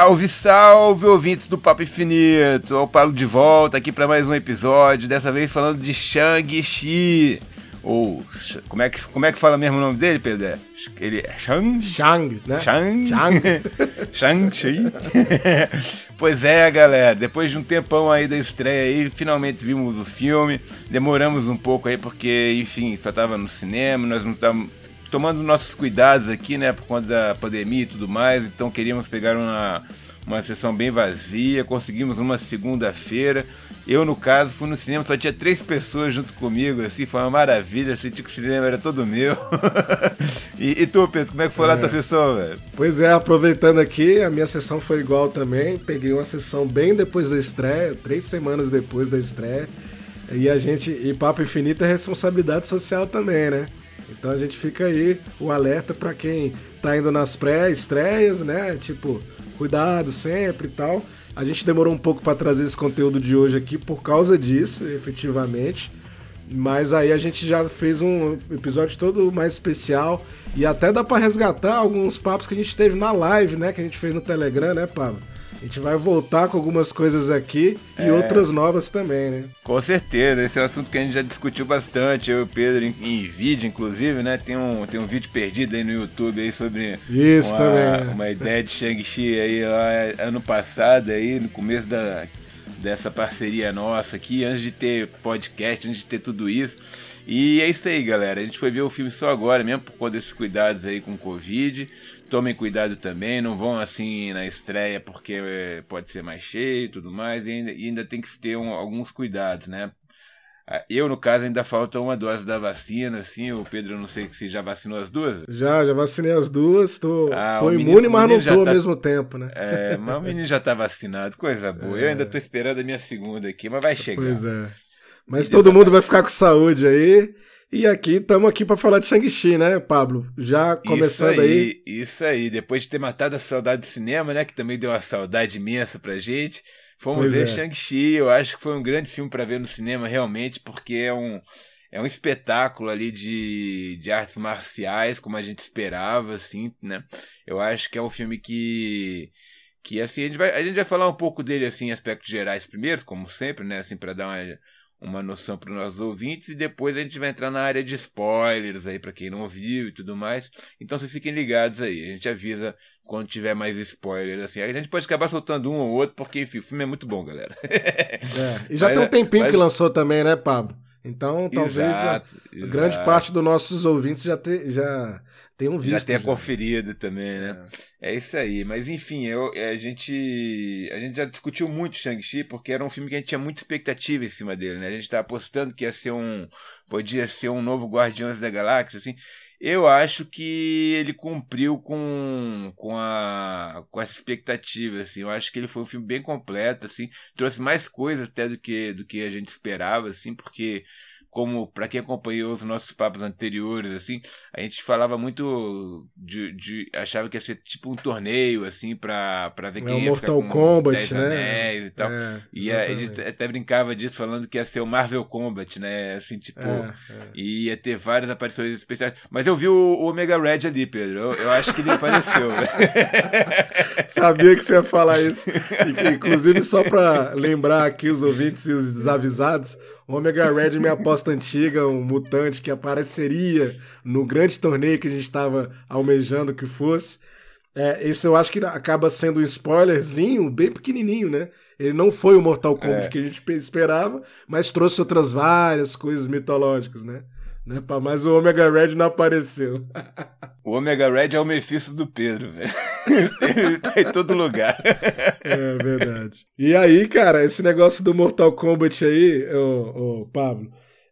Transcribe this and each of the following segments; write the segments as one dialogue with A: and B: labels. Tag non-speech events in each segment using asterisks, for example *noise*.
A: Salve, salve, ouvintes do Papo Infinito! Eu Paulo de volta aqui para mais um episódio, dessa vez falando de Shang-Chi. Ou, como é, que, como é que fala mesmo o nome dele, Pedro? É, ele é Shang?
B: Shang, né?
A: Shang? Shang. *laughs* Shang-Chi. *laughs* pois é, galera, depois de um tempão aí da estreia aí, finalmente vimos o filme. Demoramos um pouco aí porque, enfim, só tava no cinema, nós não estávamos tomando nossos cuidados aqui, né, por conta da pandemia e tudo mais, então queríamos pegar uma, uma sessão bem vazia, conseguimos uma segunda-feira. Eu, no caso, fui no cinema, só tinha três pessoas junto comigo, assim, foi uma maravilha, senti que o cinema era todo meu. *laughs* e, e, tu, Pedro, como é que foi é. lá a tua sessão, velho?
B: Pois é, aproveitando aqui, a minha sessão foi igual também, peguei uma sessão bem depois da estreia, três semanas depois da estreia, e a gente, e Papo Infinito é responsabilidade social também, né? Então a gente fica aí o alerta para quem tá indo nas pré-estreias, né? Tipo, cuidado sempre e tal. A gente demorou um pouco para trazer esse conteúdo de hoje aqui por causa disso, efetivamente. Mas aí a gente já fez um episódio todo mais especial e até dá para resgatar alguns papos que a gente teve na live, né, que a gente fez no Telegram, né, Pablo? A gente vai voltar com algumas coisas aqui e é, outras novas também, né?
A: Com certeza, esse é um assunto que a gente já discutiu bastante, eu e o Pedro, em, em vídeo, inclusive, né? Tem um, tem um vídeo perdido aí no YouTube aí sobre
B: Isso
A: uma,
B: também.
A: uma ideia de Shang-Chi aí lá ano passado, aí, no começo da, dessa parceria nossa aqui, antes de ter podcast, antes de ter tudo isso. E é isso aí, galera. A gente foi ver o filme só agora, mesmo por conta desses cuidados aí com o Covid. Tomem cuidado também, não vão assim na estreia porque é, pode ser mais cheio e tudo mais. E ainda, e ainda tem que ter um, alguns cuidados, né? Ah, eu, no caso, ainda falta uma dose da vacina, assim. O Pedro, eu não sei se já vacinou as duas.
B: Já, já vacinei as duas. Tô, ah, tô imune, menino, mas não tô tá, ao mesmo tempo, né?
A: É, mas o menino já tá vacinado, coisa boa. É. Eu ainda tô *laughs* esperando a minha segunda aqui, mas vai chegar.
B: Pois é. Mas todo mundo vai ficar com saúde aí. E aqui estamos aqui para falar de Shang-Chi, né, Pablo? Já começando
A: isso aí,
B: aí,
A: Isso aí, depois de ter matado a saudade do cinema, né, que também deu uma saudade imensa pra gente, fomos pois ver é. Shang-Chi. Eu acho que foi um grande filme para ver no cinema realmente, porque é um é um espetáculo ali de, de artes marciais, como a gente esperava, assim, né? Eu acho que é um filme que que assim a gente vai a gente vai falar um pouco dele assim em aspectos gerais primeiro, como sempre, né, assim para dar uma uma noção para os nossos ouvintes e depois a gente vai entrar na área de spoilers aí para quem não viu e tudo mais. Então vocês fiquem ligados aí, a gente avisa quando tiver mais spoilers assim. a gente pode acabar soltando um ou outro porque enfim, o filme é muito bom, galera.
B: É, e *laughs* já mas, tem um tempinho mas... que lançou também, né, Pablo? Então, talvez
A: exato,
B: a, exato. grande parte dos nossos ouvintes já, te, já tenham visto.
A: Já tenha já. conferido também, né? É. é. isso aí. Mas enfim, eu, a, gente, a gente já discutiu muito Shang-Chi porque era um filme que a gente tinha muita expectativa em cima dele, né? A gente estava apostando que ia ser um. Podia ser um novo Guardiões da Galáxia, assim. Eu acho que ele cumpriu com, com, a, com essa expectativa, assim. Eu acho que ele foi um filme bem completo, assim. Trouxe mais coisas até do que, do que a gente esperava, assim, porque como para quem acompanhou os nossos papos anteriores, assim, a gente falava muito de, de achava que ia ser tipo um torneio, assim, pra, pra ver é quem é, ia
B: Mortal
A: ficar
B: Kombat, né?
A: e tal. É, e a, a, gente até brincava disso, falando que ia ser o Marvel Combat, né? Assim, tipo, é, é. ia ter várias aparições especiais. Mas eu vi o, o Omega Red ali, Pedro. Eu, eu acho que ele apareceu. *laughs*
B: Sabia que você ia falar isso. inclusive, só pra lembrar aqui os ouvintes e os desavisados, Omega Red, minha aposta antiga, um mutante que apareceria no grande torneio que a gente estava almejando que fosse. É, esse eu acho que acaba sendo um spoilerzinho bem pequenininho, né? Ele não foi o Mortal Kombat é. que a gente esperava, mas trouxe outras várias coisas mitológicas, né? Né? Mas o Omega Red não apareceu. *laughs*
A: O Omega Red é o Mephisto do Pedro, velho. *laughs* Ele tá em todo lugar.
B: É verdade. E aí, cara, esse negócio do Mortal Kombat aí, ô, ô, Pablo,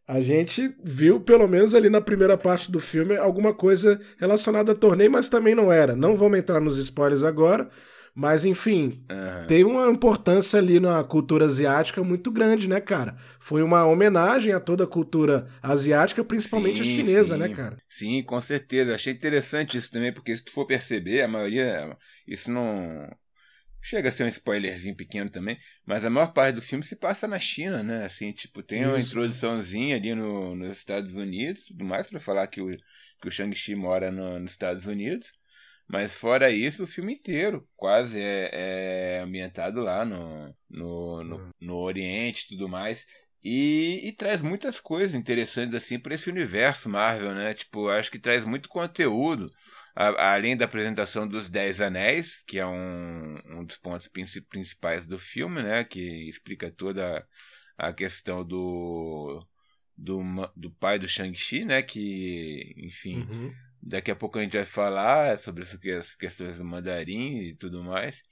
B: a gente viu, pelo menos ali na primeira parte do filme, alguma coisa relacionada a torneio, mas também não era. Não vamos entrar nos spoilers agora, mas, enfim, uhum. tem uma importância ali na cultura asiática muito grande, né, cara? Foi uma homenagem a toda a cultura asiática, principalmente sim, a chinesa,
A: sim.
B: né, cara?
A: Sim, com certeza. Achei interessante isso também, porque se tu for perceber, a maioria. Isso não. Chega a ser um spoilerzinho pequeno também, mas a maior parte do filme se passa na China, né? Assim, tipo, tem uma isso. introduçãozinha ali no, nos Estados Unidos tudo mais, para falar que o, que o Shang-Chi mora no, nos Estados Unidos. Mas fora isso, o filme inteiro quase é, é ambientado lá no, no, no, no Oriente e tudo mais. E, e, traz muitas coisas interessantes assim para esse universo Marvel, né? Tipo, acho que traz muito conteúdo, a, além da apresentação dos Dez Anéis, que é um, um dos pontos principais do filme, né? Que explica toda a questão do do, do pai do Shang-Chi, né? Que, enfim, uhum. daqui a pouco a gente vai falar sobre as questões do mandarim e tudo mais.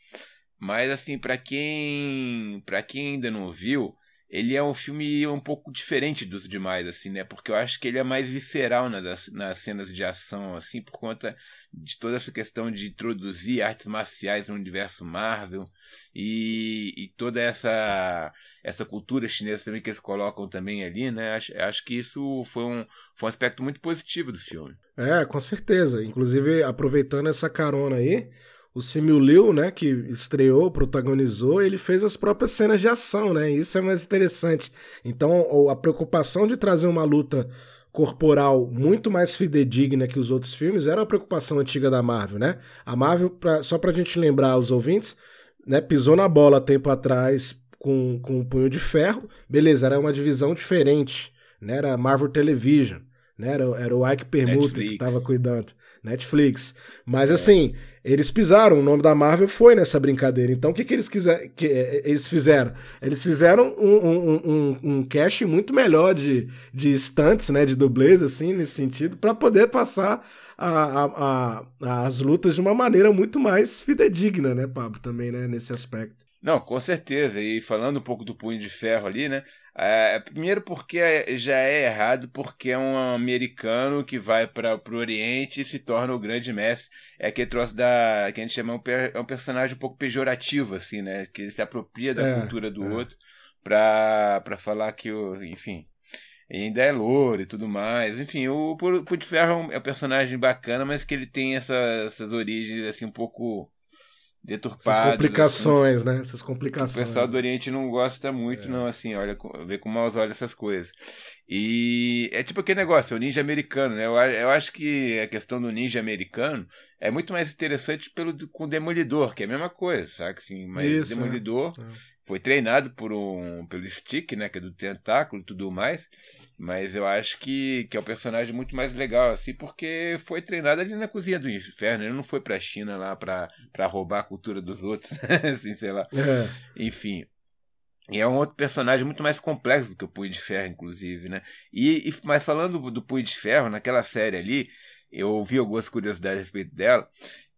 A: Mas assim, para quem para quem ainda não viu, ele é um filme um pouco diferente dos demais, assim, né? Porque eu acho que ele é mais visceral nas, nas cenas de ação, assim, por conta de toda essa questão de introduzir artes marciais no universo Marvel e, e toda essa essa cultura chinesa também que eles colocam também ali, né? Acho, acho que isso foi um, foi um aspecto muito positivo do filme.
B: É, com certeza. Inclusive, aproveitando essa carona aí, o Simu Liu, né, que estreou, protagonizou, ele fez as próprias cenas de ação, né? Isso é mais interessante. Então, a preocupação de trazer uma luta corporal muito mais fidedigna que os outros filmes era a preocupação antiga da Marvel, né? A Marvel, pra, só pra gente lembrar os ouvintes, né, pisou na bola tempo atrás com, com um punho de ferro. Beleza, era uma divisão diferente, né? Era a Marvel Television, né? Era, era o Ike Permuta que tava cuidando. Netflix. Mas é. assim, eles pisaram, o nome da Marvel foi nessa brincadeira. Então o que, que eles quiser, que eh, eles fizeram? Eles fizeram um, um, um, um muito melhor de, de stunts, né? De dublês, assim, nesse sentido, para poder passar a, a, a, as lutas de uma maneira muito mais fidedigna, né, Pablo? Também, né, nesse aspecto.
A: Não, com certeza. E falando um pouco do punho de ferro ali, né? É, primeiro porque é, já é errado, porque é um americano que vai para o Oriente e se torna o grande mestre. É aquele troço da. que a gente chama um, é um personagem um pouco pejorativo, assim, né? Que ele se apropria da é, cultura do é. outro pra falar que o. enfim. Ainda é louro e tudo mais. Enfim, o Punho de Ferro é um personagem bacana, mas que ele tem essa, essas origens assim um pouco deturpadas.
B: Essas complicações, assim, né? Essas complicações.
A: O pessoal do Oriente não gosta muito, é. não, assim, olha, vê com maus olhos essas coisas. E é tipo aquele negócio, é o ninja americano, né? Eu, eu acho que a questão do ninja americano é muito mais interessante pelo, com o Demolidor, que é a mesma coisa, sabe? Assim, mas Isso, o Demolidor é. foi treinado por um, pelo Stick, né? Que é do tentáculo e tudo mais. Mas eu acho que, que é um personagem muito mais legal, assim, porque foi treinado ali na cozinha do inferno. Ele não foi pra China lá pra, pra roubar a cultura dos outros, *laughs* assim, sei lá. É. Enfim. E é um outro personagem muito mais complexo do que o Punho de Ferro, inclusive, né? E, e mas falando do, Punho de Ferro, naquela série ali, eu ouvi algumas curiosidades a respeito dela.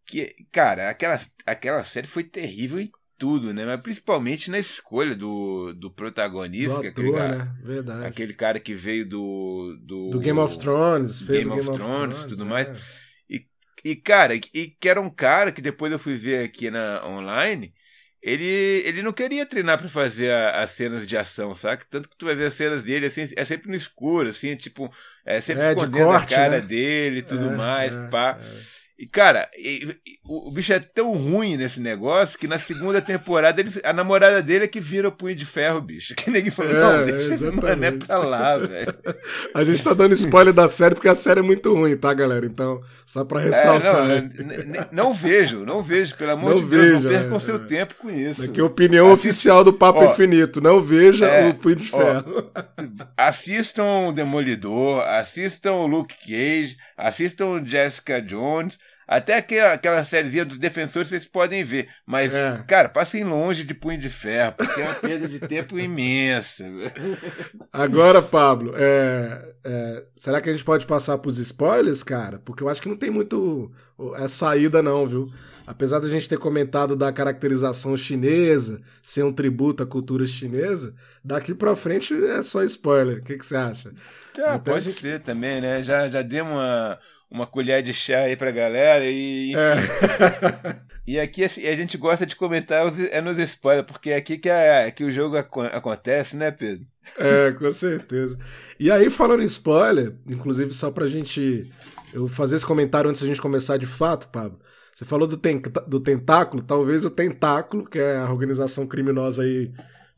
A: Que, cara, aquela, aquela série foi terrível em tudo, né? Mas principalmente na escolha do, do protagonista. Do
B: é ator, cara, né? Verdade.
A: Aquele cara que veio do. Do,
B: do Game of Thrones, fez
A: Game,
B: Game
A: of, Thrones e tudo é. mais. E, e, cara, e que era um cara que depois eu fui ver aqui na online. Ele, ele não queria treinar para fazer a, as cenas de ação, sabe? Tanto que tu vai ver as cenas dele, assim, é sempre no escuro, assim, tipo, é sempre é, escondendo corte, a cara né? dele e tudo é, mais, é, pá. É. E, cara, e, e, o, o, bicho é tão ruim nesse negócio que na segunda temporada ele, a namorada dele é que vira o punho de ferro, bicho. *laughs* Que ninguém falou, é, não, deixa esse mané pra lá, velho. *laughs*
B: A gente tá dando spoiler da série porque a série é muito ruim, tá, galera? Então, só pra ressaltar.
A: É, não, não, vejo, não vejo, pelo amor não de Deus, veja, não percam é, seu é. tempo com isso.
B: É a opinião oficial do Papo ó, Infinito, não veja é, o punho de ferro. Ó, *laughs*
A: assistam Demolidor, assistam Luke Cage, assistam Jessica Jones, até aquela, aquela sériezinha dos defensores vocês podem ver. Mas, é. cara, passem longe de punho de ferro, porque é uma perda de tempo *laughs* imensa.
B: Agora, Pablo, é, é, será que a gente pode passar pros spoilers, cara? Porque eu acho que não tem muito é, saída, não, viu? Apesar da gente ter comentado da caracterização chinesa, ser um tributo à cultura chinesa, daqui pra frente é só spoiler. O que, que você acha?
A: Ah, pode gente... ser também, né? Já, já deu uma uma colher de chá aí pra galera e. É. *laughs* e aqui assim, a gente gosta de comentar os, é nos spoilers, porque é aqui que, a, que o jogo ac acontece, né, Pedro?
B: É, com certeza. E aí, falando em spoiler, inclusive só pra gente. Eu fazer esse comentário antes da gente começar de fato, Pablo. Você falou do, ten do Tentáculo, talvez o Tentáculo, que é a organização criminosa aí,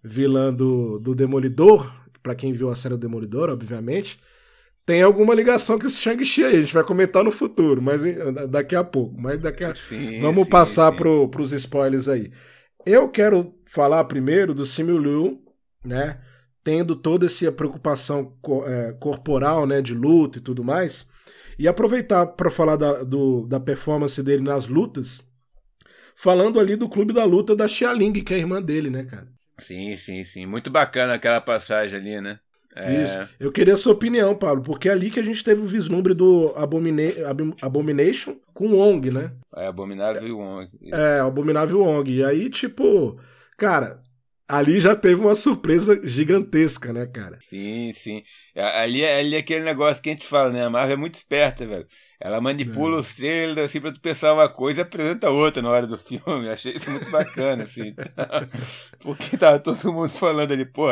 B: vilã do, do Demolidor, para quem viu a série do Demolidor, obviamente tem alguma ligação com esse Shang-Chi aí. A gente vai comentar no futuro, mas daqui a pouco. Mas daqui a... Sim, Vamos sim, passar para os spoilers aí. Eu quero falar primeiro do Simu Liu, né? Tendo toda essa preocupação é, corporal, né? De luta e tudo mais. E aproveitar para falar da, do, da performance dele nas lutas, falando ali do clube da luta da Xia Ling, que é a irmã dele, né, cara?
A: Sim, sim, sim. Muito bacana aquela passagem ali, né?
B: É... Isso. Eu queria a sua opinião, Pablo, porque é ali que a gente teve o vislumbre do Abomina Abomination com o Wong, né?
A: É, Abominável e Wong.
B: É, Abominável Wong. E aí, tipo, cara, ali já teve uma surpresa gigantesca, né, cara?
A: Sim, sim. Ali, ali é aquele negócio que a gente fala, né? A Marvel é muito esperta, velho. Ela manipula é. os trailers assim pra tu pensar uma coisa e apresenta outra na hora do filme. Eu achei isso muito bacana, assim. *laughs* Porque tava todo mundo falando ali, pô,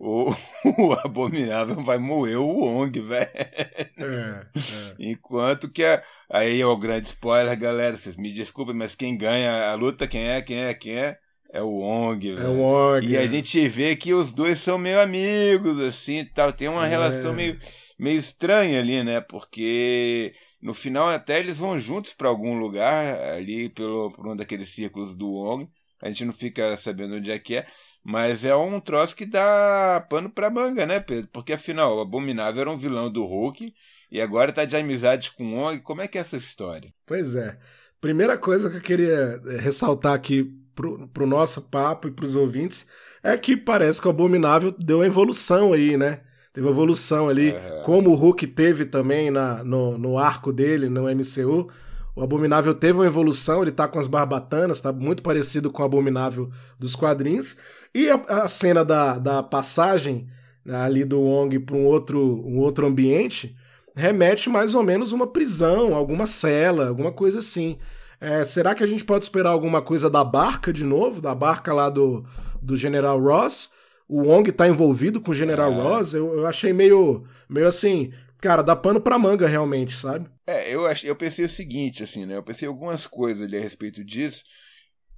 A: o, *laughs* o Abominável vai moer o Wong, velho. É, é. Enquanto que a, aí é o grande spoiler, galera. Vocês me desculpem, mas quem ganha a luta, quem é, quem é, quem é? É o Wong, velho.
B: É o Wong.
A: E a é. gente vê que os dois são meio amigos, assim, tal. Tem uma é. relação meio, meio estranha ali, né? Porque no final até eles vão juntos para algum lugar ali pelo por um daqueles círculos do Wong. A gente não fica sabendo onde é que é. Mas é um troço que dá pano pra manga, né, Pedro? Porque afinal, o Abominável era um vilão do Hulk e agora tá de amizade com o Wong. Como é que é essa história?
B: Pois é. Primeira coisa que eu queria eh, ressaltar aqui pro, pro nosso papo e pros ouvintes é que parece que o Abominável deu uma evolução aí, né? Teve uma evolução ali, uhum. como o Hulk teve também na, no, no arco dele, no MCU. O Abominável teve uma evolução, ele tá com as barbatanas, tá muito parecido com o Abominável dos quadrinhos. E a, a cena da, da passagem ali do Wong para um outro, um outro ambiente remete mais ou menos uma prisão, alguma cela, alguma coisa assim. É, será que a gente pode esperar alguma coisa da barca de novo? Da barca lá do, do General Ross? O Wong tá envolvido com o General é. Ross? Eu, eu achei meio, meio assim, cara, dá pano pra manga realmente, sabe?
A: É, eu, eu pensei o seguinte, assim, né? Eu pensei algumas coisas ali a respeito disso.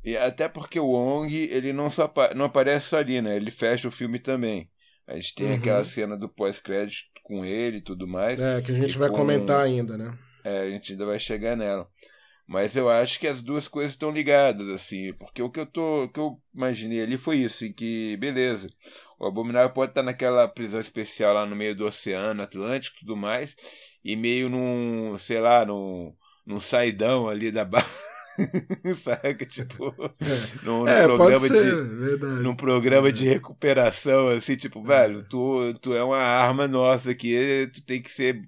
A: E até porque o Wong, ele não, só, não aparece só ali, né? Ele fecha o filme também. A gente tem uhum. aquela cena do pós-crédito com ele e tudo mais.
B: É, que a gente vai com... comentar ainda, né?
A: É, a gente ainda vai chegar nela. Mas eu acho que as duas coisas estão ligadas, assim, porque o que eu tô, o que eu imaginei ali foi isso, em que, beleza, o Abominável pode estar naquela prisão especial lá no meio do Oceano Atlântico e tudo mais, e meio num, sei lá, num, num saidão ali da barra *laughs* *laughs* Saca? Tipo, é. num, é, programa ser, de. Verdade. Num programa é. de recuperação, assim, tipo, é. velho, tu, tu é uma arma nossa aqui, tu tem que ser.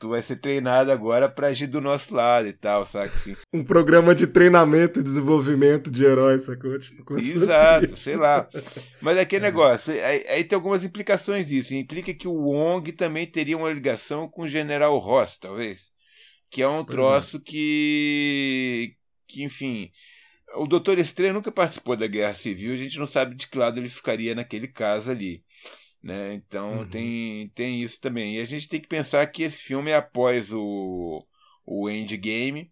A: Tu vai ser treinado agora pra agir do nosso lado e tal, saca? Assim. *laughs*
B: Um programa de treinamento e desenvolvimento de heróis, sacou?
A: Tipo, Exato, sei lá. Mas é aquele é. negócio, aí, aí, tem algumas implicações isso. Implica que o Wong também teria uma ligação com o General Ross, talvez. Que é um pois troço que que, enfim, o Doutor Estranho nunca participou da Guerra Civil, a gente não sabe de que lado ele ficaria naquele caso ali. Né? Então uhum. tem, tem isso também. E a gente tem que pensar que esse filme é após o, o Endgame.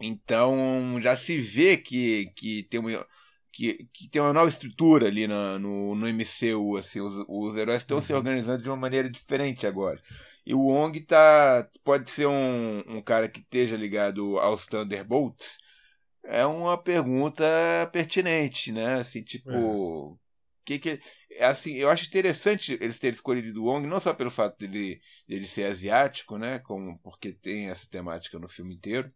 A: Então já se vê que, que, tem, uma, que, que tem uma nova estrutura ali no, no, no MCU. Assim, os, os heróis estão uhum. se organizando de uma maneira diferente agora. E o Wong tá, pode ser um, um cara que esteja ligado aos Thunderbolts, é uma pergunta pertinente, né? Assim, tipo, é. que que assim, eu acho interessante eles terem escolhido o Wong não só pelo fato dele, dele ser asiático, né, como porque tem essa temática no filme inteiro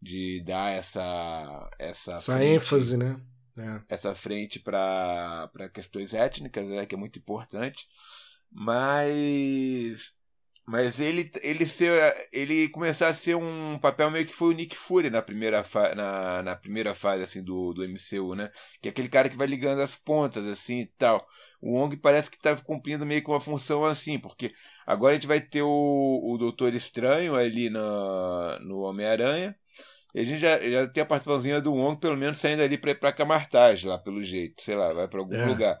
A: de dar essa essa,
B: essa frente, ênfase, né?
A: É. Essa frente para questões étnicas, né, que é muito importante. Mas mas ele, ele, ser, ele começar a ser um papel meio que foi o Nick Fury na primeira, na, na primeira fase assim, do, do MCU, né? Que é aquele cara que vai ligando as pontas assim e tal. O Wong parece que está cumprindo meio que uma função assim, porque agora a gente vai ter o, o Doutor Estranho ali na, no Homem-Aranha. E a gente já, já tem a participaçãozinha do Wong, pelo menos saindo ali para ir pra Camartage lá, pelo jeito. Sei lá, vai para algum é. lugar.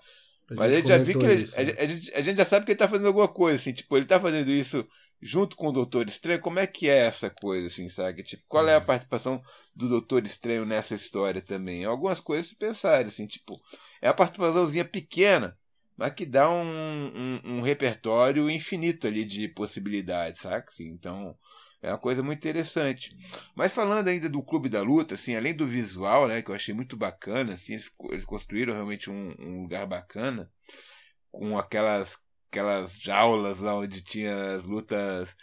A: Mas a gente já viu que ele, a, a, gente, a gente já sabe que ele tá fazendo alguma coisa, assim, tipo, ele tá fazendo isso junto com o Doutor Estranho. Como é que é essa coisa, assim, sabe? Tipo, qual é a uhum. participação do Doutor Estranho nessa história também? Algumas coisas se pensarem, assim, tipo, é a participaçãozinha pequena, mas que dá um, um, um repertório infinito ali de possibilidades, saca? Assim, então, é uma coisa muito interessante. Mas falando ainda do Clube da Luta, assim, além do visual, né, que eu achei muito bacana, assim, eles, eles construíram realmente um, um, lugar bacana, com aquelas, aquelas jaulas lá onde tinha as lutas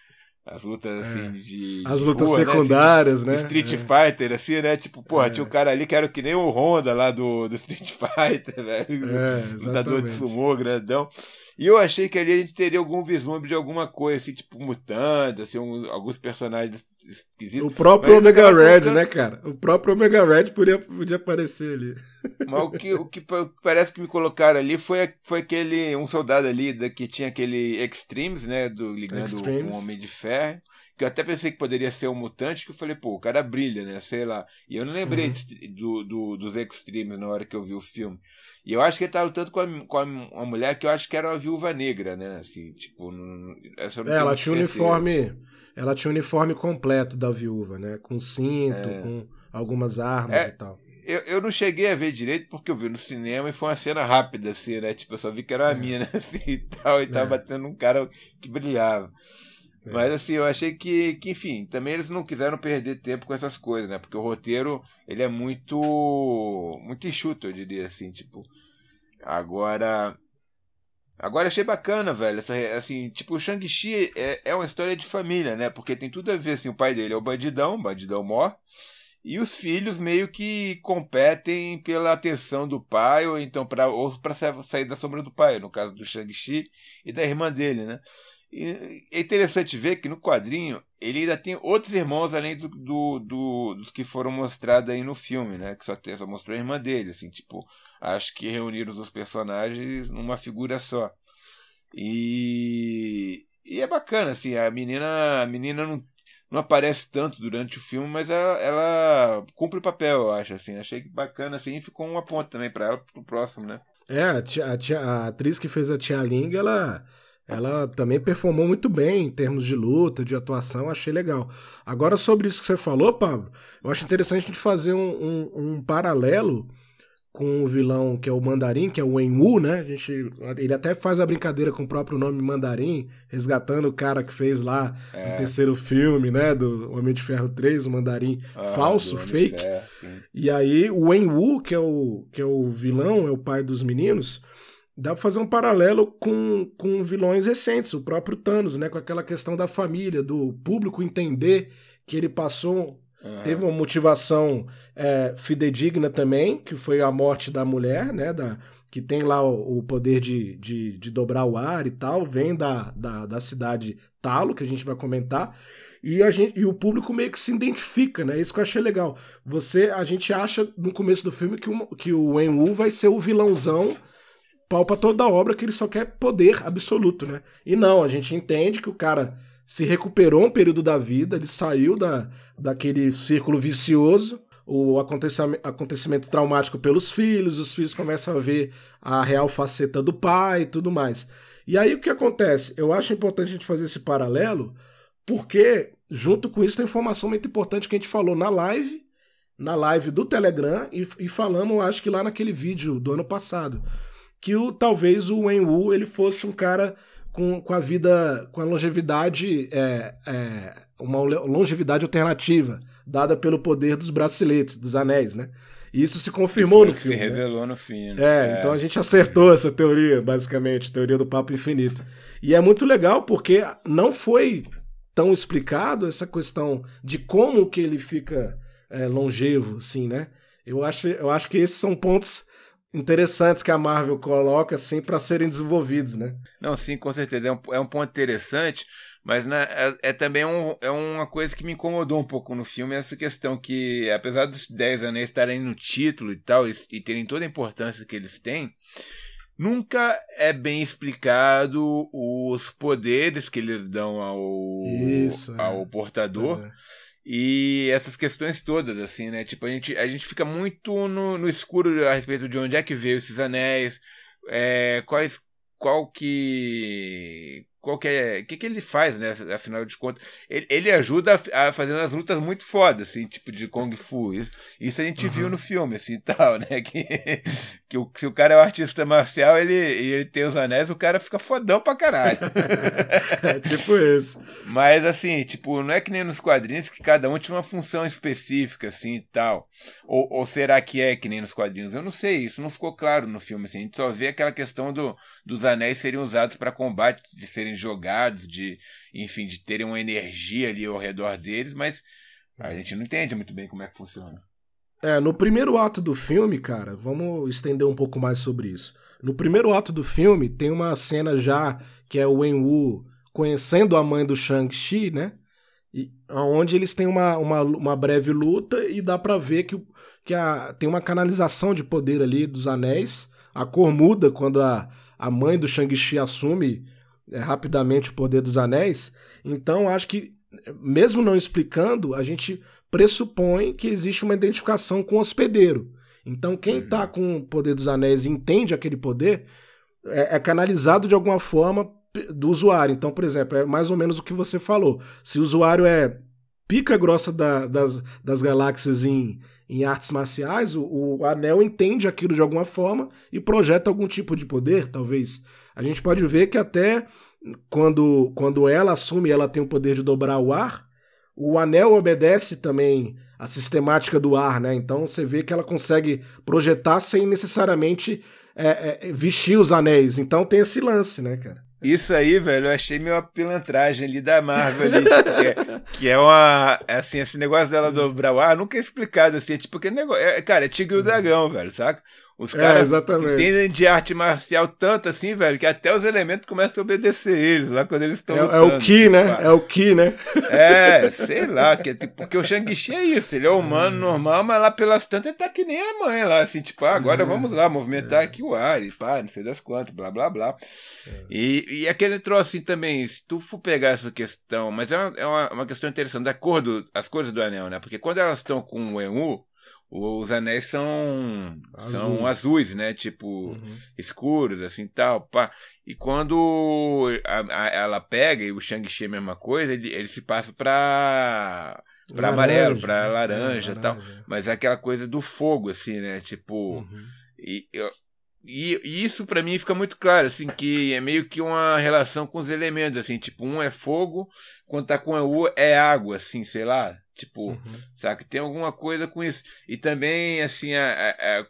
A: as lutas, é. assim, de.
B: As lutas rua, secundárias,
A: né?
B: Assim,
A: de, né? Street é. Fighter, assim, né? Tipo, porra, é. tinha um cara ali que era que nem o Honda lá do, do Street *laughs* Fighter, velho. É, lutador de sumô, grandão. E eu achei que ali a gente teria algum vislumbre de alguma coisa, assim, tipo mutante, assim, um, alguns personagens esquisitos.
B: O próprio Omega Red, contando... né, cara? O próprio Omega Red podia, podia aparecer ali. *laughs*
A: Mas o que, o que parece que me colocaram ali foi, foi aquele, um soldado ali da, que tinha aquele Extremes, né, do, ligando Extremes. um Homem de Ferro que eu até pensei que poderia ser um mutante, que eu falei, pô, o cara brilha, né? Sei lá. E eu não lembrei uhum. do, do, dos Extremes na hora que eu vi o filme. E eu acho que ele tá lutando com, a, com a, uma mulher que eu acho que era uma viúva negra, né? Assim, tipo. Não,
B: essa é, ela tinha uniforme. Ela tinha um uniforme completo da viúva, né? Com cinto, é. com algumas armas é, e tal.
A: Eu, eu não cheguei a ver direito porque eu vi no cinema e foi uma cena rápida, assim, né? Tipo, eu só vi que era uma é. mina, *laughs* assim e tal, e tava é. batendo um cara que brilhava. É. Mas assim, eu achei que, que, enfim, também eles não quiseram perder tempo com essas coisas, né? Porque o roteiro, ele é muito muito enxuto, eu diria assim, tipo. Agora Agora achei bacana, velho, essa, assim, tipo, o Shang-Chi é, é uma história de família, né? Porque tem tudo a ver, assim, o pai dele é o bandidão, bandidão mor, e os filhos meio que competem pela atenção do pai, ou então para ou para sair da sombra do pai, no caso do Shang-Chi e da irmã dele, né? E é interessante ver que no quadrinho ele ainda tem outros irmãos além do, do, do, dos que foram mostrados aí no filme, né? Que só, só mostrou a irmã dele, assim, tipo, acho que reuniram os personagens numa figura só. E, e é bacana, assim, a menina, a menina não, não aparece tanto durante o filme, mas ela, ela cumpre o papel, eu acho, assim. Achei bacana, assim, e ficou uma ponta também para ela pro próximo, né?
B: É, a, tia, a, tia, a atriz que fez a Tia Ling, ela ela também performou muito bem em termos de luta, de atuação, achei legal. Agora, sobre isso que você falou, Pablo, eu acho interessante a gente fazer um, um, um paralelo com o vilão que é o Mandarim, que é o Wenwu, né? A gente, ele até faz a brincadeira com o próprio nome Mandarim, resgatando o cara que fez lá é. o terceiro filme, né? Do Homem de Ferro 3, o Mandarim ah, falso, fake. Ferro, e aí o Wenwu, que é o, que é o vilão, é o pai dos meninos dá pra fazer um paralelo com, com vilões recentes, o próprio Thanos, né? Com aquela questão da família, do público entender que ele passou. Uhum. Teve uma motivação é, fidedigna também, que foi a morte da mulher, né? Da, que tem lá o, o poder de, de, de, dobrar o ar e tal, vem da, da, da cidade Talo, que a gente vai comentar. E, a gente, e o público meio que se identifica, né? Isso que eu achei legal. Você, a gente acha no começo do filme que o, que o Wen vai ser o vilãozão pau pra toda a obra que ele só quer poder absoluto, né? E não, a gente entende que o cara se recuperou um período da vida, ele saiu da, daquele círculo vicioso, o acontecimento, acontecimento traumático pelos filhos, os filhos começam a ver a real faceta do pai e tudo mais. E aí o que acontece? Eu acho importante a gente fazer esse paralelo, porque junto com isso tem informação muito importante que a gente falou na live, na live do Telegram, e, e falamos, acho que lá naquele vídeo do ano passado que o, talvez o Wen Wu ele fosse um cara com, com a vida, com a longevidade, é, é, uma longevidade alternativa, dada pelo poder dos braceletes, dos anéis, né? E isso se confirmou no filme.
A: Se né? revelou né? no fim.
B: Né? É, é, então a gente acertou essa teoria, basicamente, teoria do papo infinito. E é muito legal porque não foi tão explicado essa questão de como que ele fica é, longevo, assim, né? Eu acho, eu acho que esses são pontos interessantes que a Marvel coloca assim para serem desenvolvidos, né?
A: Não, sim, com certeza é um, é um ponto interessante, mas né, é, é, também um, é uma coisa que me incomodou um pouco no filme essa questão que apesar dos Dez Anéis estarem no título e tal e, e terem toda a importância que eles têm, nunca é bem explicado os poderes que eles dão ao, Isso, ao é. portador. É e essas questões todas, assim, né? Tipo, a gente, a gente fica muito no, no escuro a respeito de onde é que veio esses anéis, é, quais, qual que qual que é, o que, que ele faz, né? Afinal de contas, ele, ele ajuda a, a fazer umas lutas muito fodas, assim, tipo de Kung Fu. Isso, isso a gente uhum. viu no filme, assim, *laughs* tal, né? Que, que o, se o cara é um artista marcial ele, e ele tem os anéis, o cara fica fodão pra caralho. *laughs*
B: é tipo isso.
A: Mas, assim, tipo, não é que nem nos quadrinhos que cada um tinha uma função específica, assim, e tal. Ou, ou será que é que nem nos quadrinhos? Eu não sei, isso não ficou claro no filme, assim. A gente só vê aquela questão do, dos anéis serem usados para combate, de serem jogados, de, enfim, de terem uma energia ali ao redor deles, mas a uhum. gente não entende muito bem como é que funciona.
B: É, no primeiro ato do filme, cara, vamos estender um pouco mais sobre isso. No primeiro ato do filme, tem uma cena já que é o Wenwu conhecendo a mãe do Shang-Chi, né? E, onde eles têm uma, uma, uma breve luta e dá para ver que, que a, tem uma canalização de poder ali dos anéis. A cor muda quando a, a mãe do Shang-Chi assume é, rapidamente o poder dos anéis. Então, acho que, mesmo não explicando, a gente pressupõe que existe uma identificação com o hospedeiro. Então, quem está com o poder dos anéis e entende aquele poder é, é, canalizado de alguma forma do usuário. Então, por exemplo, é mais ou menos o que você falou. Se o usuário é pica grossa da, das, das galáxias em, em artes marciais, o, o anel entende aquilo de alguma forma e projeta algum tipo de poder, talvez. A gente pode ver que até quando, quando ela assume ela tem o poder de dobrar o ar, o anel obedece também a sistemática do ar, né? Então você vê que ela consegue projetar sem necessariamente é, é, vestir os anéis. Então tem esse lance, né, cara?
A: Isso aí, velho, eu achei meio uma pilantragem ali da Marvel ali, que, é, que é uma. Assim, esse negócio dela dobrar o ar, nunca é explicado assim, é tipo aquele negócio. É, cara, é Tigre e o Dragão, velho, saca? Os é, caras é, entendem de arte marcial tanto assim, velho, que até os elementos começam a obedecer eles lá quando eles estão.
B: É, é, o Ki, né? É o Ki, né?
A: É, sei lá, que, tipo, porque o Shang-Chi é isso, ele é humano normal, mas lá pelas tantas ele tá que nem a mãe lá, assim, tipo, ah, agora vamos lá, movimentar aqui o ar e pá, não sei das quantas, blá blá blá. E, e aquele troço assim também, se tu for pegar essa questão, mas é uma, é uma, uma questão interessante da cor do, as cores do anel, né? Porque quando elas estão com o Emu, os anéis são azuis. são azuis, né? Tipo, uhum. escuros, assim tal. Pá. E quando a, a, ela pega, e o Shang-Chi é a mesma coisa, ele, ele se passa pra, pra laranja, amarelo, pra laranja e é, tal. Mas é aquela coisa do fogo, assim, né? Tipo. Uhum. E, e, e, isso para mim fica muito claro, assim, que é meio que uma relação com os elementos, assim, tipo, um é fogo, quando tá com o é água, assim, sei lá. Tipo, uhum. sabe? Tem alguma coisa com isso. E também, assim, a, a, a,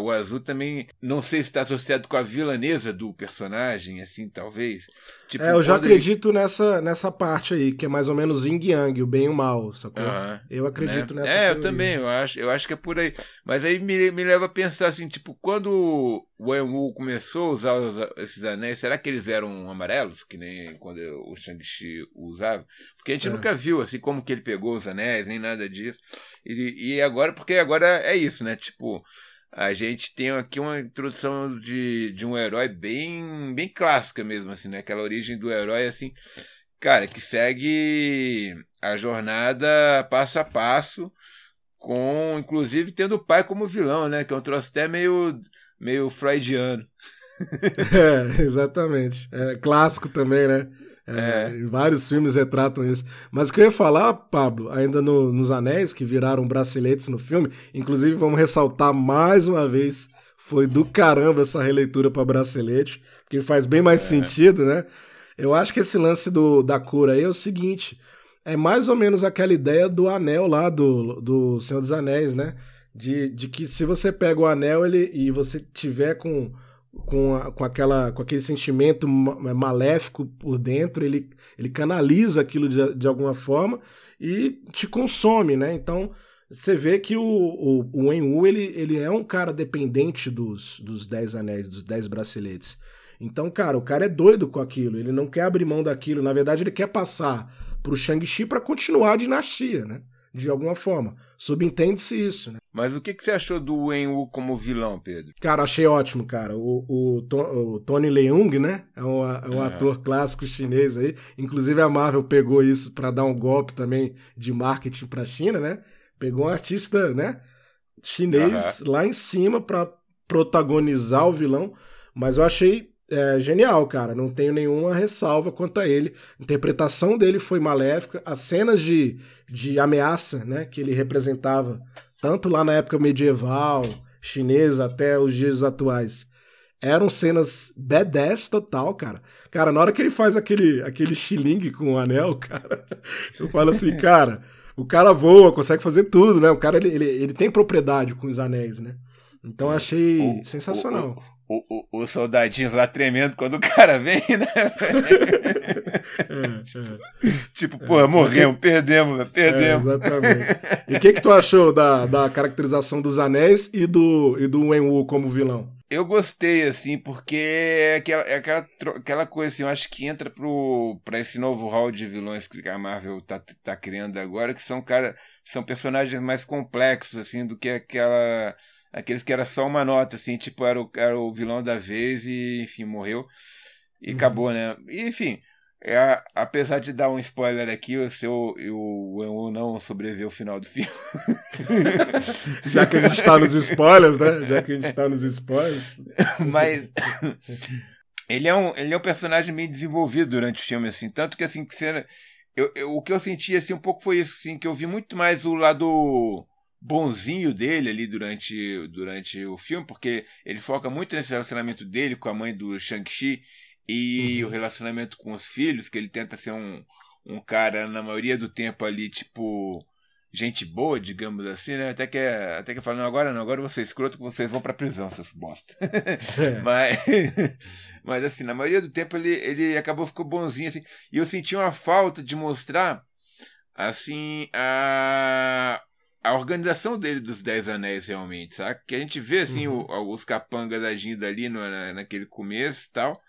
A: o azul também, não sei se está associado com a vilanesa do personagem, assim, talvez.
B: Tipo, é, eu já acredito ele... nessa, nessa parte aí, que é mais ou menos yin yang, o bem e o mal, sacou? Uhum, eu acredito né? nessa
A: É, teoria. eu também, eu acho, eu acho que é por aí. Mas aí me, me leva a pensar assim, tipo, quando o Enwu começou a usar os, esses anéis, será que eles eram amarelos, que nem quando o Shang-Chi usava? Porque a gente é. nunca viu, assim, como que ele pegou os anéis, nem nada disso. E, e agora, porque agora é isso, né? Tipo, a gente tem aqui uma introdução de, de um herói bem, bem clássica mesmo, assim, né? Aquela origem do herói, assim, cara, que segue a jornada passo a passo, com, inclusive, tendo o pai como vilão, né? Que é um troço até meio, meio freudiano. *laughs*
B: é, exatamente. É clássico também, né? É, é. Vários filmes retratam isso. Mas o que eu ia falar, Pablo, ainda no, nos anéis que viraram braceletes no filme, inclusive vamos ressaltar mais uma vez, foi do caramba essa releitura para bracelete, porque faz bem mais é. sentido, né? Eu acho que esse lance do, da cura aí é o seguinte: é mais ou menos aquela ideia do anel lá do, do Senhor dos Anéis, né? De, de que se você pega o anel ele, e você tiver com com, a, com, aquela, com aquele sentimento maléfico por dentro, ele, ele canaliza aquilo de, de alguma forma e te consome, né? Então você vê que o, o, o Wenwu, ele, ele é um cara dependente dos, dos Dez Anéis, dos Dez Braceletes. Então, cara, o cara é doido com aquilo, ele não quer abrir mão daquilo, na verdade ele quer passar pro Shang-Chi para continuar a dinastia, né? De alguma forma. Subentende-se isso, né?
A: Mas o que, que você achou do Wen Wu como vilão, Pedro?
B: Cara, achei ótimo, cara. O, o, o Tony Leung, né? É um, é um ator clássico chinês aí. Inclusive a Marvel pegou isso para dar um golpe também de marketing pra China, né? Pegou um artista, né? Chinês lá em cima para protagonizar o vilão. Mas eu achei é genial, cara. Não tenho nenhuma ressalva quanto a ele. A interpretação dele foi maléfica. As cenas de, de ameaça, né, que ele representava, tanto lá na época medieval, chinesa, até os dias atuais, eram cenas badass total, cara. Cara, na hora que ele faz aquele, aquele xilingue com o anel, *laughs* cara, eu falo assim, cara, o cara voa, consegue fazer tudo, né? O cara, ele, ele, ele tem propriedade com os anéis, né? Então eu achei o, sensacional.
A: O, o, os soldadinhos lá tremendo quando o cara vem, né? é, é. Tipo, pô, é, morremos, perdemos, perdemos.
B: É, exatamente. E o que, que tu achou da, da caracterização dos anéis e do, e do Wenwu como vilão?
A: Eu gostei, assim, porque é aquela, é aquela, aquela coisa, assim, eu acho que entra pro, pra esse novo hall de vilões que a Marvel tá, tá criando agora, que são, cara, são personagens mais complexos, assim, do que aquela aqueles que era só uma nota, assim, tipo, era o, era o vilão da vez e, enfim, morreu. E uhum. acabou, né? E, enfim, é, apesar de dar um spoiler aqui, o seu o Emu não sobreviveu ao final do filme. *laughs*
B: Já que a gente está nos spoilers, né? Já que a gente está nos spoilers.
A: Mas *laughs* ele é, um, ele é um personagem meio desenvolvido durante o filme, assim. Tanto que, assim, que você, eu, eu, o que eu senti, assim, um pouco foi isso, assim, que eu vi muito mais o lado bonzinho dele ali durante, durante o filme, porque ele foca muito nesse relacionamento dele com a mãe do Shang-Chi e uhum. o relacionamento com os filhos, que ele tenta ser um, um cara, na maioria do tempo ali, tipo, gente boa, digamos assim, né? Até que, até que eu falo, não, agora não, agora você é escroto que vocês vão pra prisão, seus bosta. É. *laughs* mas, *laughs* mas assim, na maioria do tempo ele, ele acabou ficou bonzinho, assim, e eu senti uma falta de mostrar, assim, a a organização dele dos Dez Anéis realmente, sabe? Que a gente vê assim uhum. o, os capangas agindo ali no, na, naquele começo e tal,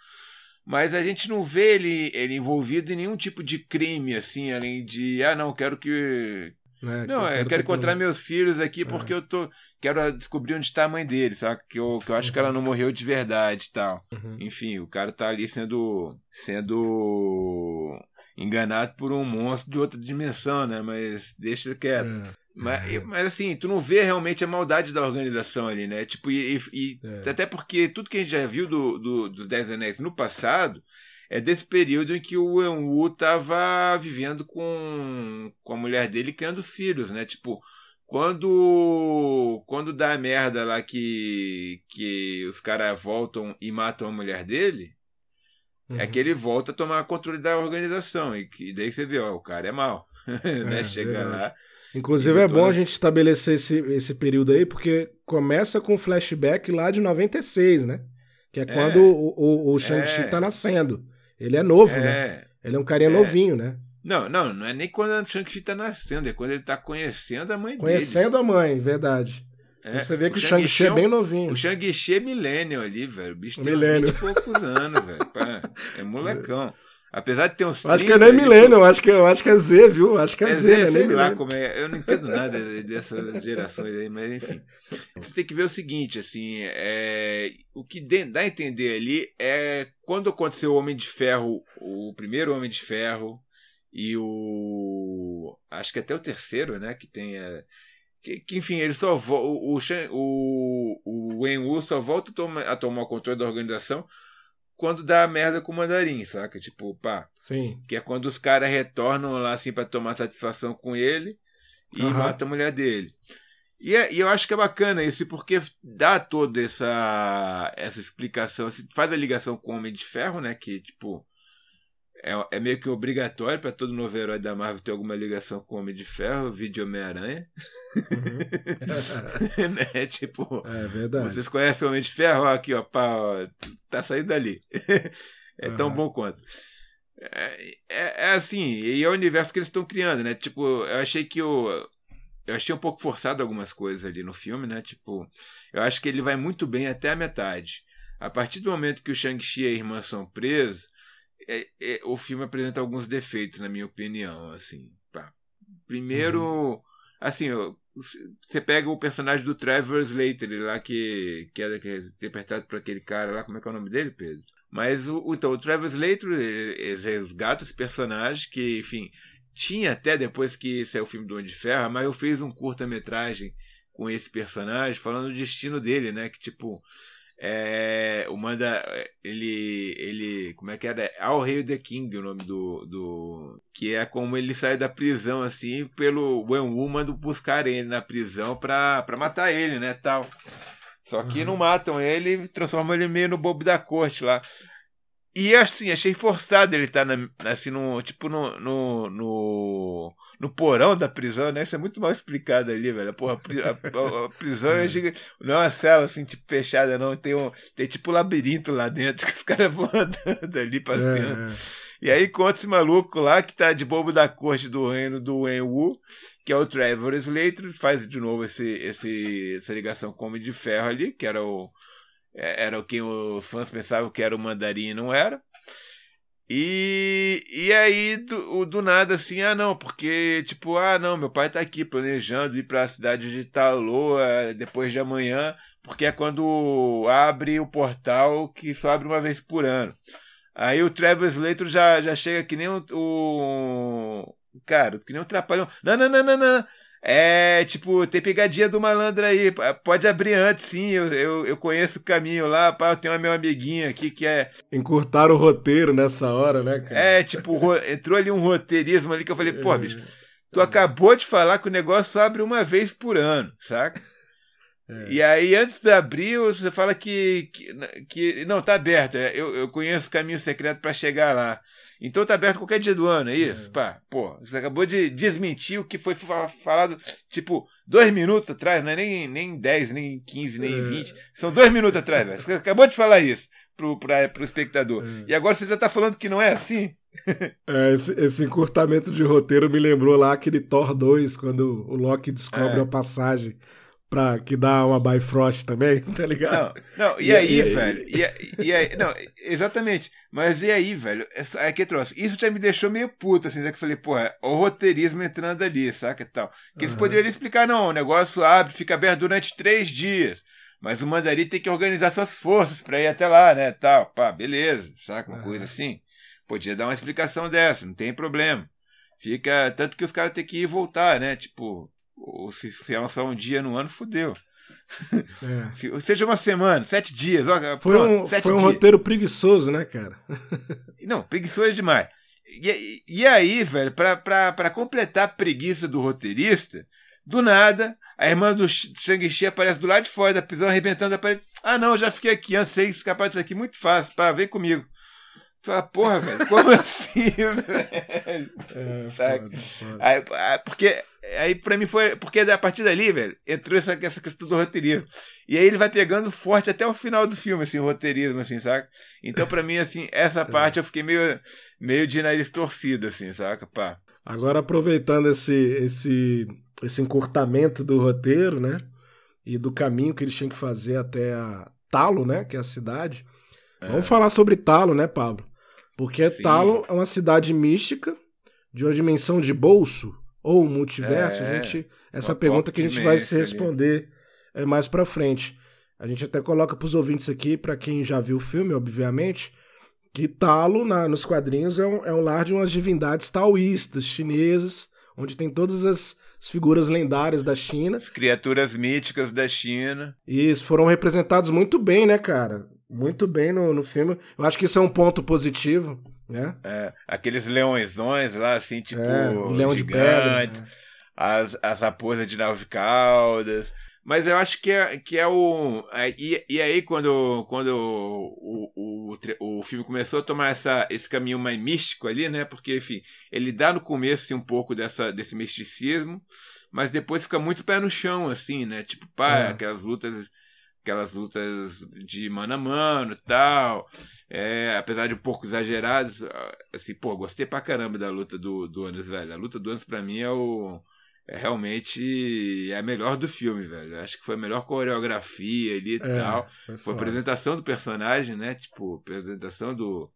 A: mas a gente não vê ele, ele envolvido em nenhum tipo de crime assim, além de ah não quero que é, não, eu quero, quero encontrar meus filhos aqui é. porque eu tô quero descobrir onde está a mãe dele, sabe? Que eu, que eu acho uhum. que ela uhum. não morreu de verdade e tal. Uhum. Enfim, o cara tá ali sendo sendo enganado por um monstro de outra dimensão, né? Mas deixa quieto. É. Mas, é. mas assim, tu não vê realmente a maldade da organização ali, né? Tipo, e, e é. até porque tudo que a gente já viu do, do, dos Dez Anéis no passado é desse período em que o Wenwu tava vivendo com, com a mulher dele criando filhos, né? Tipo, quando quando dá a merda lá que, que os caras voltam e matam a mulher dele, é uhum. é que ele volta a tomar controle da organização. E, que, daí você vê, ó, o cara é mal. *laughs* né? É, Chega verdade. lá
B: Inclusive é bom a gente estabelecer esse, esse período aí, porque começa com flashback lá de 96, né? Que é, é. quando o, o, o Shang-Chi é. tá nascendo. Ele é novo, né? é. né? Ele é um carinha é. novinho, né?
A: Não, não, não é nem quando o Shang-Chi tá nascendo, é quando ele tá conhecendo a mãe
B: conhecendo
A: dele.
B: Conhecendo a mãe, verdade. É. Então você vê que o, Shang-Chi é, bem novinho.
A: O Shang-Chi é millennial ali, velho. O bicho tem millennial. 20 e poucos anos, velho. É *laughs* molecão. Apesar de ter uns.
B: Acho que não é milênio, eu acho que, eu acho que é Z, viu? Acho que é, é Z, Z,
A: né? sei lá como é. Eu não entendo nada dessas gerações aí, mas enfim. Você tem que ver o seguinte, assim, é, o que dá a entender ali é quando aconteceu o Homem de Ferro, o primeiro Homem de Ferro e o. Acho que até o terceiro, né? Que tem. É, que, que, enfim, ele só o, o, o, o Wen só volta a tomar, a tomar o controle da organização quando dá merda com o mandarim, saca? Tipo, pá.
B: Sim.
A: Que é quando os caras retornam lá assim para tomar satisfação com ele e uhum. mata a mulher dele. E, é, e, eu acho que é bacana isso, porque dá toda essa, essa explicação, faz a ligação com o Homem de Ferro, né? Que, tipo, é, é meio que obrigatório para todo novo herói da Marvel ter alguma ligação com o Homem de Ferro, vídeo Homem-Aranha. Uhum. *laughs* né? Tipo,
B: é verdade.
A: Vocês conhecem o Homem de Ferro? Ó, aqui, ó, pá, ó, tá saindo dali. *laughs* é uhum. tão bom quanto. É, é, é, assim, e é o universo que eles estão criando, né? Tipo, eu achei que o. Eu achei um pouco forçado algumas coisas ali no filme, né? Tipo, eu acho que ele vai muito bem até a metade. A partir do momento que o Shang-Chi e a irmã são presos, é, é, o filme apresenta alguns defeitos, na minha opinião. Assim, pá. Primeiro, uhum. assim, você pega o personagem do Trevor Slater, lá que, que é, que é interpretado por aquele cara lá, como é que é o nome dele, Pedro? Mas o, então, o Trevor Slater, eles resgatam esse personagem que, enfim, tinha até depois que saiu o filme do Homem de Ferro, mas eu fiz um curta-metragem com esse personagem falando do destino dele, né? Que tipo é, o manda ele ele como é que era? All Hail the King o nome do, do que é como ele sai da prisão assim pelo Wen Wu manda buscar ele na prisão pra, pra matar ele né tal. Só que uhum. não matam ele transformam ele meio no bobo da corte lá. E assim achei forçado ele estar tá assim no tipo no, no, no no porão da prisão, né? Isso é muito mal explicado ali, velho. Porra, a, a, a prisão é *laughs* gigante. Não é uma cela assim, tipo, fechada, não. Tem, um, tem tipo um labirinto lá dentro *laughs* que os caras vão *laughs* andando ali passeando. É, é. E aí conta esse maluco lá que tá de bobo da corte do reino do Wen Wu, que é o Trevor Slater, faz de novo esse, esse, essa ligação com o Homem de Ferro ali, que era o. É, era o que os fãs pensavam que era o mandarim e não era. E, e aí, do, do nada, assim, ah, não, porque, tipo, ah, não, meu pai tá aqui planejando ir pra cidade de Taloa depois de amanhã, porque é quando abre o portal que só abre uma vez por ano. Aí o Trevor Slater já, já chega que nem o, o. Cara, que nem um trapalhão. Não, não, não, não, não. É, tipo, tem pegadinha do malandro aí. Pode abrir antes, sim. Eu, eu, eu conheço o caminho lá. Pá, eu tenho meu amiguinho aqui que é.
B: Encurtar o roteiro nessa hora, né, cara?
A: É, tipo, entrou ali um roteirismo ali que eu falei, pô, bicho, tu acabou de falar que o negócio abre uma vez por ano, saca? É. E aí, antes de abrir, você fala que, que, que não, tá aberto. É, eu, eu conheço o caminho secreto para chegar lá. Então tá aberto qualquer dia do ano, é isso? É. Pá, pô, você acabou de desmentir o que foi falado, tipo, dois minutos atrás, não é nem, nem 10, nem 15, nem é. 20. São dois minutos atrás, velho. Você acabou de falar isso pro, pra, pro espectador. É. E agora você já tá falando que não é assim? *laughs*
B: É, esse, esse encurtamento de roteiro me lembrou lá aquele Thor 2, quando o Loki descobre é. a passagem pra, que dá uma Bifrost também, *laughs* tá ligado?
A: Não, não e, e aí, aí, velho? E, e, aí, não, exatamente. Mas e aí, velho? É que trouxe. Isso já me deixou meio puto, assim, né? Que eu falei, pô, é o roteirismo entrando ali, saca? E tal. Que eles uhum. poderiam explicar, não, o negócio abre, fica aberto durante três dias. Mas o mandarim tem que organizar suas forças para ir até lá, né? Tal, pá, beleza, saca? Uma uhum. coisa assim. Podia dar uma explicação dessa, não tem problema. Fica. Tanto que os caras têm que ir e voltar, né? Tipo, ou se, se é só um dia no ano, fudeu. É. Seja uma semana, sete dias. Ó,
B: foi pronto, um, foi um roteiro preguiçoso, né, cara? *laughs*
A: Não, preguiçoso demais. E, e aí, velho, pra, pra, pra completar a preguiça do roteirista, do nada, a irmã do Shang-Chi aparece do lado de fora da prisão, arrebentando a parede. Ah, não, eu já fiquei aqui antes, sei escapar disso aqui muito fácil. Pá, vem comigo. Fala, porra, velho, como assim, *laughs* velho? É, Sabe? Foda, foda. Aí, ah, porque aí pra mim foi. Porque a partir dali, velho, entrou essa, essa questão do roteirismo. E aí ele vai pegando forte até o final do filme, assim, o roteirismo, assim, saca? Então, pra mim, assim, essa é. parte eu fiquei meio, meio de nariz torcido, assim, saca? Pá.
B: Agora, aproveitando esse, esse, esse encurtamento do roteiro, né? E do caminho que eles tinham que fazer até a Talo, né? Que é a cidade. É. Vamos falar sobre Talo, né, Pablo? Porque Sim. Talon é uma cidade mística de uma dimensão de bolso ou multiverso. É, gente, essa pergunta que a gente vai se responder ali. mais para frente. A gente até coloca para os ouvintes aqui, para quem já viu o filme, obviamente, que Talo, na, nos quadrinhos, é um, é um lar de umas divindades taoístas chinesas, onde tem todas as, as figuras lendárias da China. As
A: criaturas míticas da China.
B: E eles foram representados muito bem, né, cara? Muito bem no, no filme. Eu acho que isso é um ponto positivo, né?
A: É, aqueles leõezões lá, assim, tipo.
B: É, o leão de pedra. Né?
A: As, as raposas de nove caudas. Mas eu acho que é, que é o. É, e, e aí, quando, quando o, o, o, o filme começou a tomar essa, esse caminho mais místico ali, né? Porque, enfim, ele dá no começo assim, um pouco dessa, desse misticismo, mas depois fica muito pé no chão, assim, né? Tipo, pá, é. aquelas lutas aquelas lutas de mano a mano e tal. É, apesar de um pouco exageradas, assim, pô, gostei pra caramba da luta do, do Anos, velho. A luta do Anos pra mim é o. É realmente é a melhor do filme, velho. Acho que foi a melhor coreografia ali e é, tal. Foi, foi a apresentação do personagem, né? Tipo, apresentação do,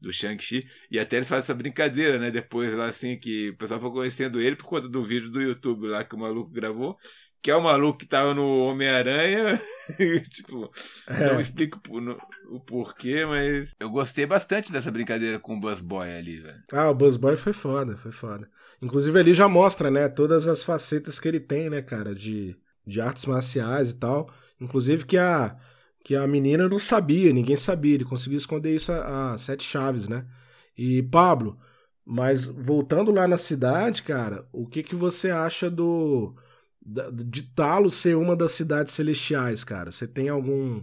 A: do Shang-Chi. E até eles fazem essa brincadeira, né? Depois lá, assim, que o pessoal foi conhecendo ele por conta do vídeo do YouTube lá que o maluco gravou que é o maluco que tava no Homem-Aranha. *laughs* tipo, é. não explico o porquê, mas eu gostei bastante dessa brincadeira com o Buzz Boy ali, velho.
B: Ah, o Buzz Boy foi foda, foi foda. Inclusive ali já mostra, né, todas as facetas que ele tem, né, cara, de, de artes marciais e tal. Inclusive que a que a menina não sabia, ninguém sabia, ele conseguiu esconder isso a, a sete chaves, né? E Pablo, mas voltando lá na cidade, cara, o que que você acha do de Talo ser uma das cidades celestiais, cara? Você tem algum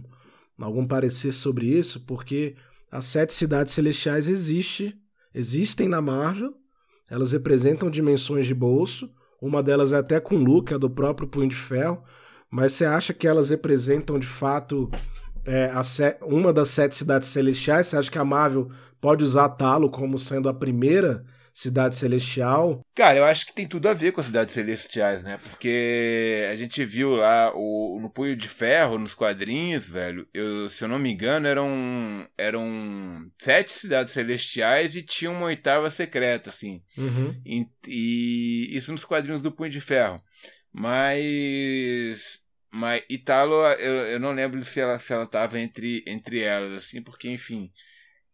B: algum parecer sobre isso? Porque as sete cidades celestiais existe, existem na Marvel, elas representam dimensões de bolso, uma delas é até com Luke, é do próprio Punho de Ferro, mas você acha que elas representam de fato é, uma das sete cidades celestiais? Você acha que a Marvel pode usar Talo como sendo a primeira cidade celestial?
A: Cara, eu acho que tem tudo a ver com as cidades celestiais, né? Porque a gente viu lá o, no Punho de Ferro, nos quadrinhos, velho, eu, se eu não me engano, eram, eram sete cidades celestiais e tinha uma oitava secreta, assim.
B: Uhum.
A: E, e isso nos quadrinhos do Punho de Ferro. Mas mas Italo, eu, eu não lembro se ela se ela estava entre entre elas assim, porque enfim,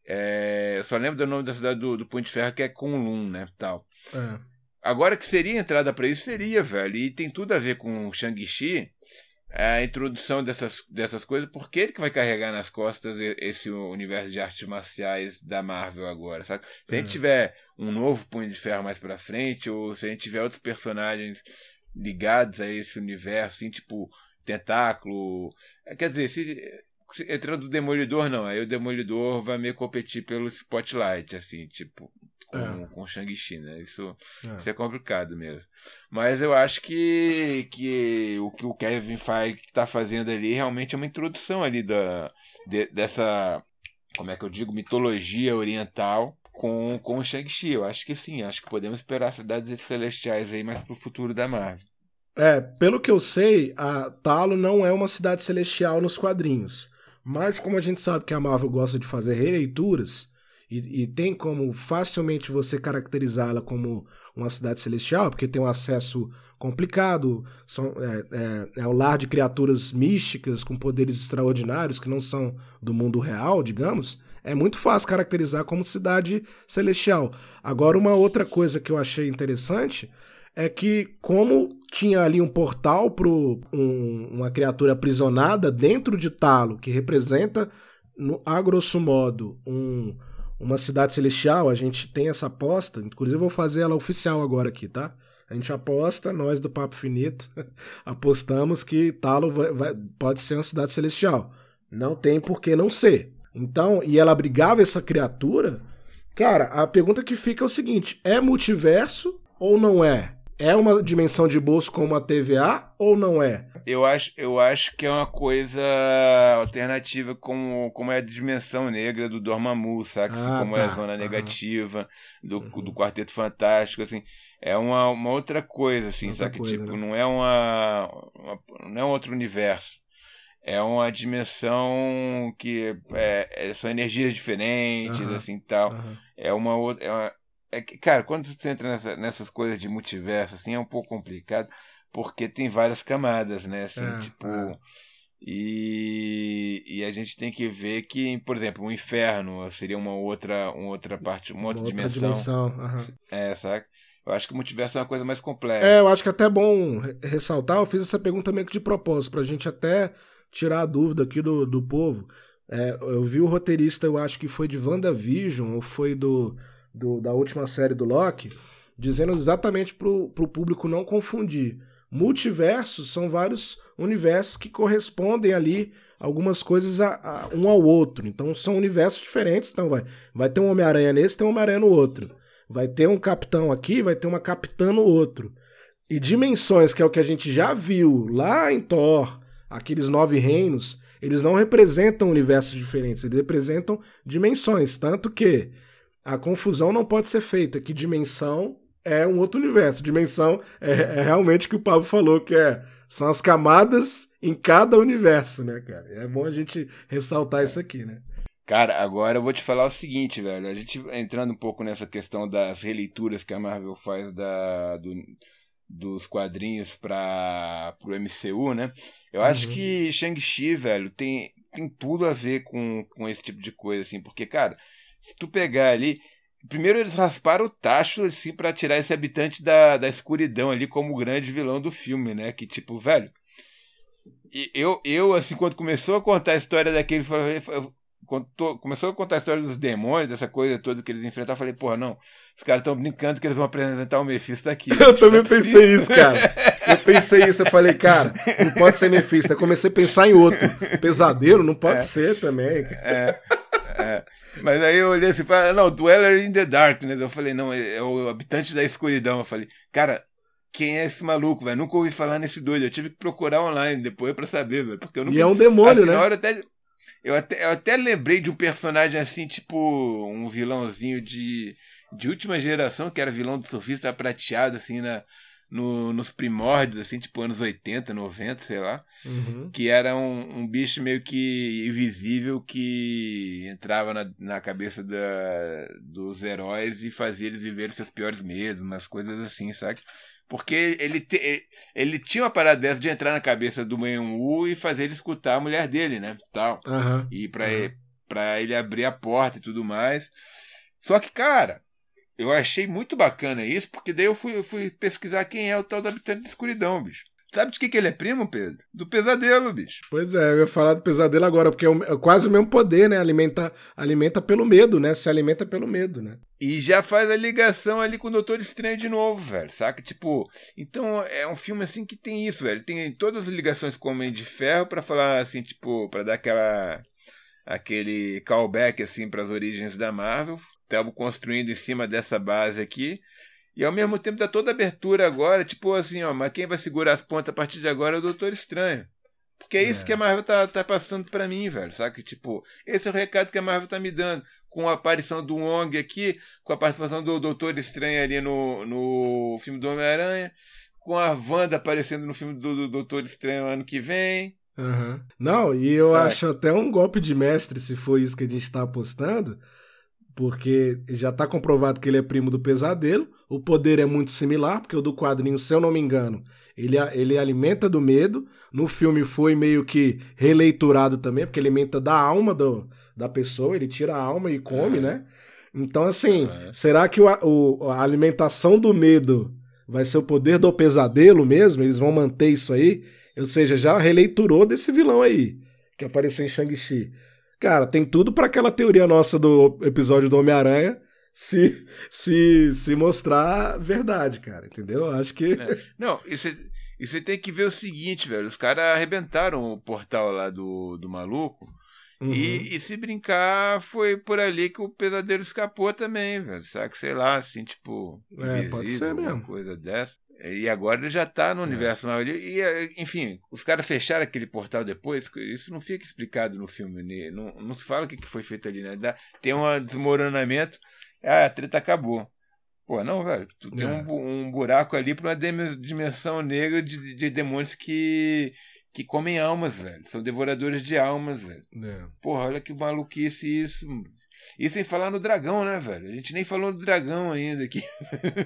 A: é, eu só lembro do nome da cidade do, do Punho de Ferro que é Kunlun, né, tal.
B: É.
A: Agora que seria entrada para isso seria, velho, e tem tudo a ver com Shang-Chi, a introdução dessas, dessas coisas, porque ele que vai carregar nas costas esse universo de artes marciais da Marvel agora, sabe? Se a gente é. tiver um novo Punho de Ferro mais pra frente, ou se a gente tiver outros personagens ligados a esse universo, assim, tipo Tentáculo. Quer dizer, se entrando o Demolidor, não. Aí o Demolidor vai meio competir pelo Spotlight, assim, tipo, com, é. com Shang-Chi, né? Isso é. isso é complicado mesmo. Mas eu acho que, que o que o Kevin Feige está fazendo ali realmente é uma introdução ali da, de, dessa, como é que eu digo, mitologia oriental com, com o Shang-Chi. Eu acho que sim, acho que podemos esperar cidades celestiais aí mais pro futuro da Marvel.
B: É, pelo que eu sei, a Talo não é uma cidade celestial nos quadrinhos. Mas como a gente sabe que a Marvel gosta de fazer releituras, e, e tem como facilmente você caracterizá-la como uma cidade celestial, porque tem um acesso complicado, são, é, é, é o lar de criaturas místicas com poderes extraordinários que não são do mundo real, digamos, é muito fácil caracterizar como cidade celestial. Agora, uma outra coisa que eu achei interessante é que como tinha ali um portal para um, uma criatura aprisionada dentro de Talo, que representa, no, a grosso modo, um, uma cidade celestial, a gente tem essa aposta, inclusive vou fazer ela oficial agora aqui, tá? A gente aposta, nós do Papo Finito, *laughs* apostamos que Talo vai, vai, pode ser uma cidade celestial. Não tem por que não ser. Então, e ela abrigava essa criatura. Cara, a pergunta que fica é o seguinte: é multiverso ou não é? É uma dimensão de bolso como a TVA ou não é?
A: Eu acho, eu acho que é uma coisa alternativa como, como é a dimensão negra do Dormammu, sabe? Assim, ah, como tá. é a tá. zona negativa uhum. do, do Quarteto Fantástico, assim. É uma, uma outra coisa, assim, outra sabe? Coisa, tipo, né? não é uma, uma, não é um outro universo. É uma dimensão que é, é, são energias diferentes, uhum. assim, tal. Uhum. É uma outra... É uma, é que, cara, quando você entra nessa, nessas coisas de multiverso, assim, é um pouco complicado, porque tem várias camadas, né? Assim, é, tipo. É. E, e a gente tem que ver que, por exemplo, o inferno seria uma outra, uma outra parte, uma outra, uma outra dimensão.
B: dimensão. Uhum.
A: É, sabe? Eu acho que o multiverso é uma coisa mais complexa.
B: É, eu acho que é até bom ressaltar, eu fiz essa pergunta meio que de propósito, pra gente até tirar a dúvida aqui do, do povo. É, eu vi o roteirista, eu acho que foi de WandaVision, ou foi do do, da última série do Loki, dizendo exatamente para o público não confundir. Multiversos são vários universos que correspondem ali algumas coisas a, a, um ao outro. Então são universos diferentes. Então vai, vai ter um Homem-Aranha nesse, tem um Homem-Aranha no outro. Vai ter um capitão aqui, vai ter uma capitã no outro. E dimensões, que é o que a gente já viu lá em Thor, aqueles nove reinos, eles não representam universos diferentes, eles representam dimensões. Tanto que a confusão não pode ser feita, que dimensão é um outro universo. Dimensão é, é realmente o que o Pablo falou, que é, são as camadas em cada universo, né, cara? É bom a gente ressaltar isso aqui, né?
A: Cara, agora eu vou te falar o seguinte, velho. A gente entrando um pouco nessa questão das releituras que a Marvel faz da, do, dos quadrinhos para o MCU, né? Eu uhum. acho que Shang-Chi, velho, tem, tem tudo a ver com, com esse tipo de coisa, assim, porque, cara, se tu pegar ali. Primeiro eles rasparam o tacho, assim, para tirar esse habitante da, da escuridão ali como o grande vilão do filme, né? Que, tipo, velho. E eu, eu, assim, quando começou a contar a história daquele. Quando começou a contar a história dos demônios, dessa coisa toda que eles enfrentaram, eu falei, porra, não, os caras estão brincando que eles vão apresentar o Mephisto aqui.
B: eu também é pensei isso, cara. Eu pensei isso, eu falei, cara, não pode ser Mephisto. Eu comecei a pensar em outro. Pesadelo não pode é, ser também.
A: É, é. Mas aí eu olhei assim, falei, não, Dweller in the Darkness. Eu falei, não, é o habitante da escuridão. Eu falei, cara, quem é esse maluco, velho? Nunca ouvi falar nesse doido. Eu tive que procurar online depois para saber, velho. Porque eu nunca...
B: E é um demônio, assim, né?
A: Na hora até, eu, até, eu até lembrei de um personagem assim, tipo um vilãozinho de, de última geração, que era vilão do surfista prateado, assim, na, no, nos primórdios, assim, tipo anos 80, 90, sei lá. Uhum. Que era um, um bicho meio que invisível que entrava na, na cabeça da, dos heróis e fazia eles viver seus piores medos, umas coisas assim, sabe? Porque ele, te, ele tinha uma parada dessa de entrar na cabeça do Menwu e fazer ele escutar a mulher dele, né? Tal. Uhum. E pra, uhum. ele, pra ele abrir a porta e tudo mais. Só que, cara, eu achei muito bacana isso, porque daí eu fui, eu fui pesquisar quem é o tal do habitante da escuridão, bicho. Sabe de que, que ele é primo, Pedro? Do pesadelo, bicho.
B: Pois é, eu ia falar do pesadelo agora, porque é, é quase o mesmo poder, né? Alimenta, alimenta pelo medo, né? Se alimenta pelo medo, né?
A: E já faz a ligação ali com o Doutor Estranho de novo, velho, saca? Tipo, então é um filme assim que tem isso, velho. Tem todas as ligações com o Homem de Ferro para falar assim, tipo, para dar aquela aquele callback assim para as origens da Marvel. Estamos construindo em cima dessa base aqui. E ao mesmo tempo dá toda a abertura agora, tipo assim, ó, mas quem vai segurar as pontas a partir de agora é o Doutor Estranho. Porque é, é. isso que a Marvel tá, tá passando para mim, velho, sabe? Tipo, esse é o recado que a Marvel tá me dando. Com a aparição do Wong aqui, com a participação do Doutor Estranho ali no, no filme do Homem-Aranha, com a Wanda aparecendo no filme do, do Doutor Estranho ano que vem.
B: Uhum. Não, e eu sabe? acho até um golpe de mestre, se for isso que a gente tá apostando, porque já está comprovado que ele é primo do Pesadelo. O poder é muito similar, porque o do quadrinho, se eu não me engano, ele, ele alimenta do medo. No filme foi meio que releiturado também, porque ele alimenta da alma do, da pessoa, ele tira a alma e come, é. né? Então, assim, é. será que o, o, a alimentação do medo vai ser o poder do pesadelo mesmo? Eles vão manter isso aí? Ou seja, já releiturou desse vilão aí, que apareceu em Shang-Chi. Cara, tem tudo para aquela teoria nossa do episódio do Homem-Aranha se, se, se mostrar verdade, cara. Entendeu? Acho que. É.
A: Não, isso, você tem que ver o seguinte, velho. Os caras arrebentaram o portal lá do, do maluco. Uhum. E, e, se brincar, foi por ali que o pesadelo escapou também, velho. Sabe? Sei lá, assim, tipo.
B: É, pode ser mesmo.
A: coisa dessa. E agora ele já está no é. universo Marvel. E, enfim, os caras fecharam aquele portal depois, isso não fica explicado no filme. Né? Não, não se fala o que foi feito ali, né? Tem um desmoronamento, ah, a treta acabou. Pô, não, velho. Tu tem é. um, um, buraco ali para uma dimensão negra de, de demônios que, que comem almas, velho. São devoradores de almas, velho. É. Porra, olha que maluquice isso. E sem falar no dragão, né, velho? A gente nem falou do dragão ainda aqui.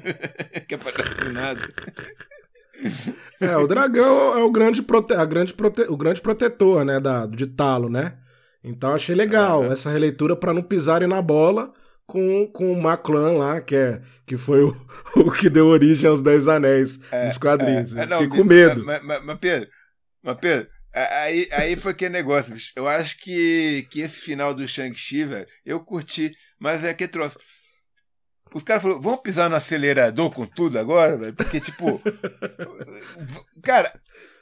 A: *laughs* que aparece nada.
B: É, o dragão é o grande, prote... a grande prote... o grande protetor, né, da... de Talo, né? Então achei legal é. essa releitura para não pisarem na bola com, com o Maclan lá, que, é, que foi o, *laughs* o que deu origem aos Dez Anéis é, dos quadrinhos. É, é, não, Fiquei com medo.
A: Mas, mas, mas, Pedro, mas Pedro, Aí, aí foi aquele negócio, bicho. Eu acho que, que esse final do Shang-Chi, velho, eu curti, mas é que troço. Os caras falaram, vamos pisar no acelerador com tudo agora, velho? Porque, tipo. *laughs* cara,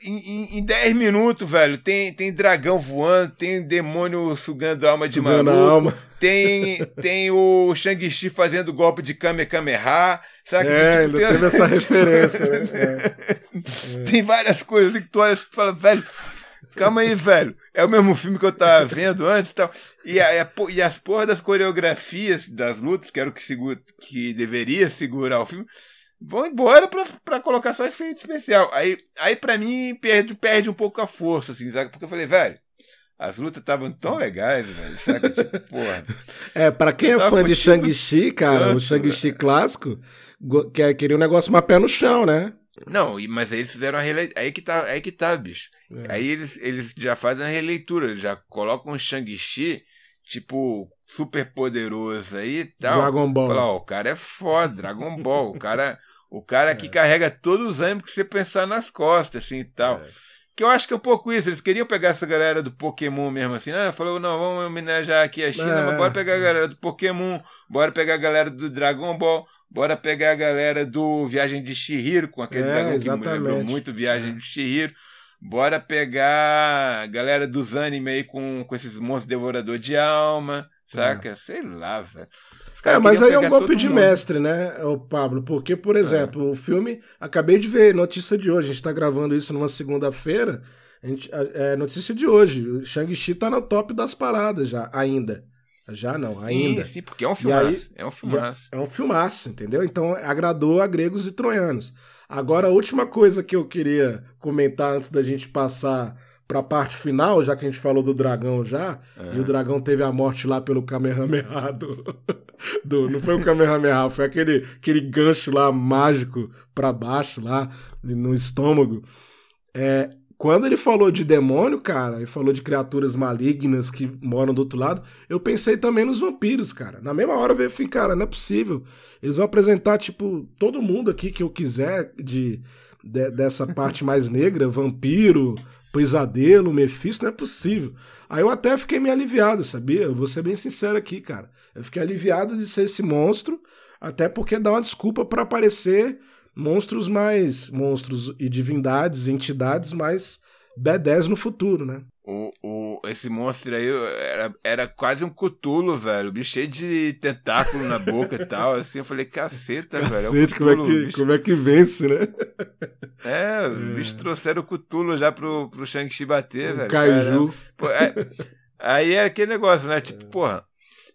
A: em 10 minutos, velho, tem, tem dragão voando, tem demônio sugando alma sugando de maluco. Alma. Tem, tem o Shang-Chi fazendo golpe de Kamehameha. Sabe?
B: É, tipo, tem... teve essa referência. Né? *laughs*
A: É. Tem várias coisas que tu olha e fala, velho calma aí, velho. É o mesmo filme que eu tava vendo antes e tal. E, a, e as porra das coreografias das lutas, que era o que, segura, que deveria segurar o filme, vão embora pra, pra colocar só efeito especial. Aí, aí pra mim, perde, perde um pouco a força, assim, sabe? Porque eu falei, velho. As lutas estavam tão legais, velho. Sabe? *laughs* Tipo, porra.
B: É, pra quem é fã de Shang-Chi, cara, tanto, o Shang-Chi clássico, queria um negócio mais pé no chão, né?
A: Não, mas aí eles fizeram a releitura. Aí que tá, aí que tá, bicho. É. Aí eles, eles já fazem a releitura, eles já colocam o Shang-Chi, tipo, super poderoso aí e tal.
B: Dragon Ball.
A: Fala, ó, o cara é foda, Dragon Ball. o cara, o cara *laughs* é. que carrega todos os ânimos que você pensar nas costas, assim e tal. É. que eu acho que é um pouco isso. Eles queriam pegar essa galera do Pokémon mesmo assim. Ah, falou, não, vamos homenagear aqui a China, é. mas bora pegar a galera do Pokémon, bora pegar a galera do Dragon Ball, bora pegar a galera do Viagem de Shihiro, com aquele é, dragão exatamente. que me lembrou muito Viagem é. de Shihiro. Bora pegar a galera dos anime aí com, com esses monstros devorador de alma, saca? É. Sei lá, velho.
B: É, mas aí é um golpe de mundo. mestre, né, o Pablo? Porque, por é. exemplo, é. o filme. Acabei de ver, notícia de hoje. A gente tá gravando isso numa segunda-feira. É notícia de hoje. O Shang-Chi tá no top das paradas já, ainda. Já não, ainda.
A: Sim, porque é um filmaço. Aí, é um filmaço.
B: É um filmaço, entendeu? Então agradou a gregos e troianos. Agora, a última coisa que eu queria comentar antes da gente passar pra parte final, já que a gente falou do dragão já, é. e o dragão teve a morte lá pelo Kamehameha do, *laughs* do não foi o Kamehameha, foi aquele, aquele gancho lá mágico pra baixo lá, no estômago. É, quando ele falou de demônio, cara, e falou de criaturas malignas que moram do outro lado, eu pensei também nos vampiros, cara. Na mesma hora eu falei, cara, não é possível. Eles vão apresentar, tipo, todo mundo aqui que eu quiser de, de dessa *laughs* parte mais negra, vampiro, pesadelo, Mephisto, não é possível. Aí eu até fiquei meio aliviado, sabia? Eu vou ser bem sincero aqui, cara. Eu fiquei aliviado de ser esse monstro, até porque dá uma desculpa para aparecer monstros mais. monstros e divindades, entidades mais B10 no futuro, né?
A: O, o, esse monstro aí era, era quase um cutulo, velho. Bicho cheio de tentáculo na boca e tal. Assim, eu falei, caceta,
B: Cacete,
A: velho. É
B: como, é que, como é que vence, né?
A: É, os é. bichos trouxeram o cutulo já pro, pro Shang-Chi bater, o velho.
B: Kaiju.
A: Pô, é, aí é aquele negócio, né? Tipo, porra,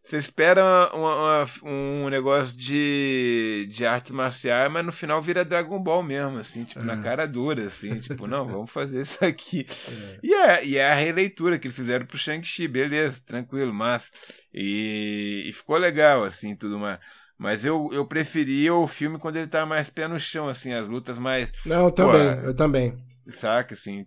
A: você espera uma, uma, um negócio de, de arte marcial, mas no final vira Dragon Ball mesmo, assim, tipo, é. na cara dura, assim, tipo, não, vamos fazer isso aqui. É. E, é, e é a releitura que eles fizeram pro Shang-Chi, beleza, tranquilo, mas. E, e ficou legal, assim, tudo mais. Mas eu, eu preferia o filme quando ele tá mais pé no chão, assim, as lutas mais.
B: Não, eu também, pô, eu também.
A: Saca, assim.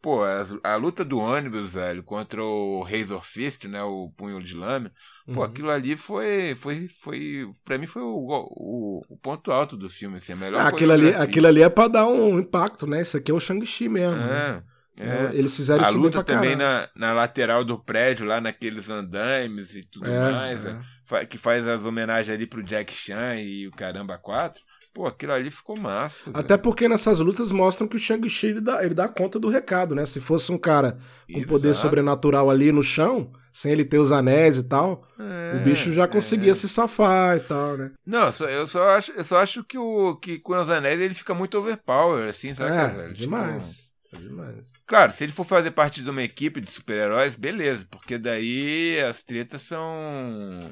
A: Pô, a, a, luta do ônibus, velho, contra o Razor Fist, né? O punho de lâmina. Pô, uhum. aquilo ali foi. foi, foi pra mim foi o, o, o ponto alto do filme, assim, a melhor
B: ah, aquilo ali, aquilo ali é pra dar um impacto, né? Isso aqui é o Shang-Chi mesmo. É.
A: Né? É.
B: Eles fizeram
A: a
B: isso
A: luta também na, na lateral do prédio, lá naqueles andames e tudo é, mais, é. É, que faz as homenagens ali pro Jack Chan e o Caramba 4. Pô, aquilo ali ficou massa.
B: Até porque nessas lutas mostram que o Shang-Chi ele dá, ele dá conta do recado, né? Se fosse um cara com Exato. poder sobrenatural ali no chão, sem ele ter os anéis e tal, é, o bicho já conseguia é. se safar e tal, né?
A: Não, eu só acho, eu só acho que, o, que com os anéis ele fica muito overpower, assim, sabe?
B: É, velho? demais. Tipo, demais.
A: Claro, se ele for fazer parte de uma equipe de super-heróis, beleza, porque daí as tretas são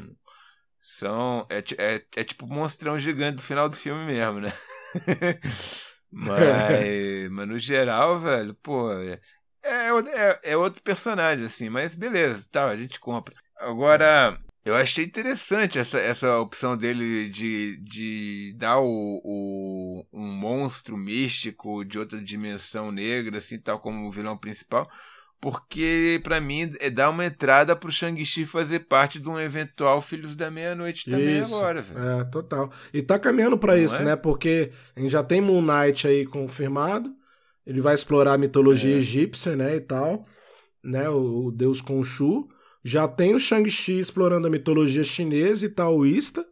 A: são. É, é, é tipo um monstrão gigante do final do filme mesmo, né? *laughs* mas, mas no geral, velho, pô. É, é, é, outro personagem, assim, mas beleza, tá, a gente compra. Agora, eu achei interessante essa, essa opção dele de, de dar o, o, um monstro místico de outra dimensão negra, assim, tal como o vilão principal porque para mim é dar uma entrada pro Shang-Chi fazer parte de um eventual Filhos da Meia-Noite também isso, agora, velho.
B: É, total. E tá caminhando para isso, é? né? Porque a gente já tem Moon Knight aí confirmado. Ele vai explorar a mitologia é. egípcia, né, e tal, né, o, o deus Khonshu. Já tem o Shang-Chi explorando a mitologia chinesa e taoísta.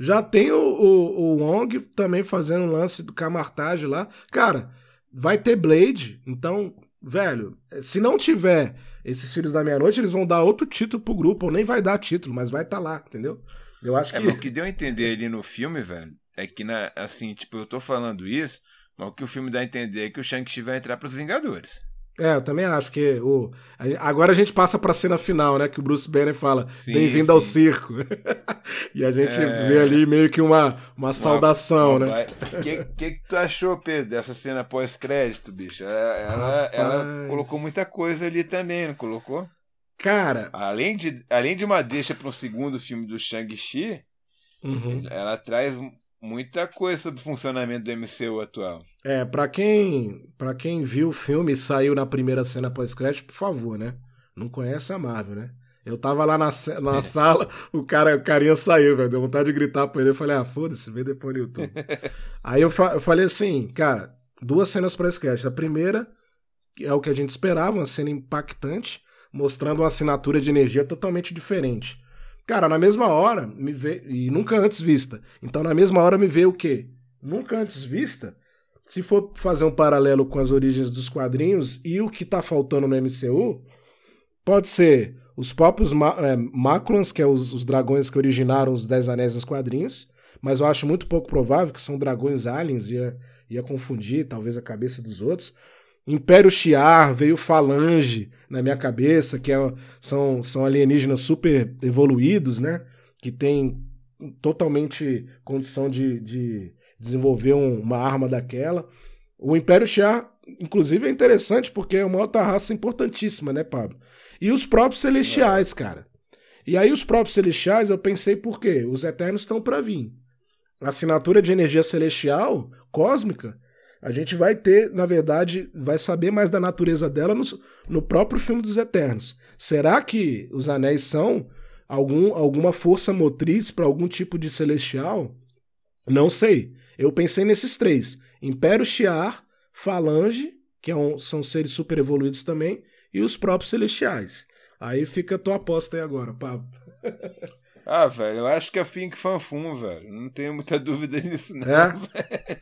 B: Já tem o, o, o Wong também fazendo um lance do Camartage lá. Cara, vai ter Blade, então velho, se não tiver esses Filhos da Meia-Noite, eles vão dar outro título pro grupo, ou nem vai dar título, mas vai estar tá lá, entendeu? Eu acho
A: é,
B: que.
A: o que deu a entender ali no filme, velho, é que, na, assim, tipo, eu tô falando isso, mas o que o filme dá a entender é que o Shang-Chi vai entrar pros Vingadores.
B: É, eu também acho que o agora a gente passa para a cena final, né, que o Bruce Banner fala: "Bem-vindo ao circo". *laughs* e a gente é... vê ali meio que uma, uma, uma saudação, uma... né?
A: O que, que, que tu achou, Pedro, dessa cena pós-crédito, bicho? Ela, ela colocou muita coisa ali também, não colocou?
B: Cara,
A: além de além de uma deixa para um segundo filme do Shang-Chi, uhum. ela traz muita coisa sobre o funcionamento do MCU atual.
B: É, para quem para quem viu o filme e saiu na primeira cena pós-crédito, por favor, né? Não conhece a Marvel, né? Eu tava lá na, na é. *laughs* sala, o cara, o carinha saiu, velho. Deu vontade de gritar pra ele. Eu falei, ah, foda-se, vê depois no YouTube. *laughs* Aí eu, fa eu, falei assim, cara, duas cenas pós-crédito. A primeira, é o que a gente esperava, uma cena impactante, mostrando uma assinatura de energia totalmente diferente. Cara, na mesma hora, me vê. E nunca antes vista. Então, na mesma hora, me vê o quê? Nunca antes vista. Se for fazer um paralelo com as origens dos quadrinhos e o que tá faltando no MCU, pode ser os próprios é, Maculans, que é os, os, dragões que originaram os Dez Anéis nos quadrinhos, mas eu acho muito pouco provável que são dragões aliens, ia, ia confundir talvez a cabeça dos outros. Império Shiar, veio Falange na minha cabeça, que é, são, são alienígenas super evoluídos, né? Que tem totalmente condição de, de desenvolver um, uma arma daquela. O Império Shiar, inclusive, é interessante porque é uma outra raça importantíssima, né, Pablo? E os próprios Celestiais, cara. E aí os próprios Celestiais, eu pensei por quê? Os Eternos estão para vir. A assinatura de energia celestial, cósmica, a gente vai ter, na verdade, vai saber mais da natureza dela no, no próprio filme dos Eternos. Será que os anéis são algum, alguma força motriz para algum tipo de celestial? Não sei. Eu pensei nesses três: Império Shiar, Falange, que é um, são seres super evoluídos também, e os próprios celestiais. Aí fica a tua aposta aí agora, Pablo.
A: ah, velho, eu acho que é Fink Fanfum, velho. Não tenho muita *laughs* dúvida nisso, não. É?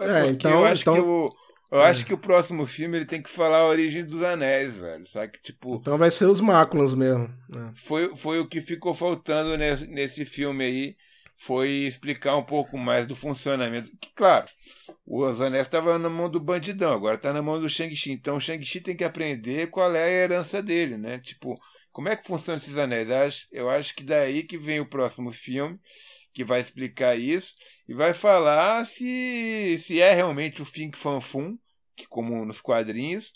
A: É, então, eu acho então... que o. Eu é. acho que o próximo filme ele tem que falar a origem dos anéis, velho. Sabe que, tipo.
B: Então vai ser os máculas mesmo.
A: É. Foi, foi o que ficou faltando nesse, nesse filme aí. Foi explicar um pouco mais do funcionamento. Que, claro, os anéis estavam na mão do bandidão, agora tá na mão do Shang-Chi. Então o Shang-Chi tem que aprender qual é a herança dele, né? Tipo, como é que funcionam esses anéis? Eu acho, eu acho que daí que vem o próximo filme que vai explicar isso e vai falar se, se é realmente o Fink Fanfum, que como nos quadrinhos,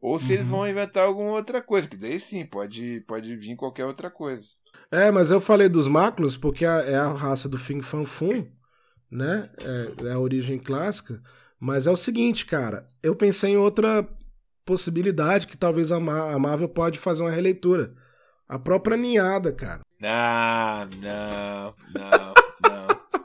A: ou se uhum. eles vão inventar alguma outra coisa, que daí sim, pode, pode vir qualquer outra coisa.
B: É, mas eu falei dos Máculos porque é a raça do Fink Fanfum, né? É, é a origem clássica. Mas é o seguinte, cara, eu pensei em outra possibilidade que talvez a Marvel pode fazer uma releitura. A própria ninhada, cara.
A: Não, não, não.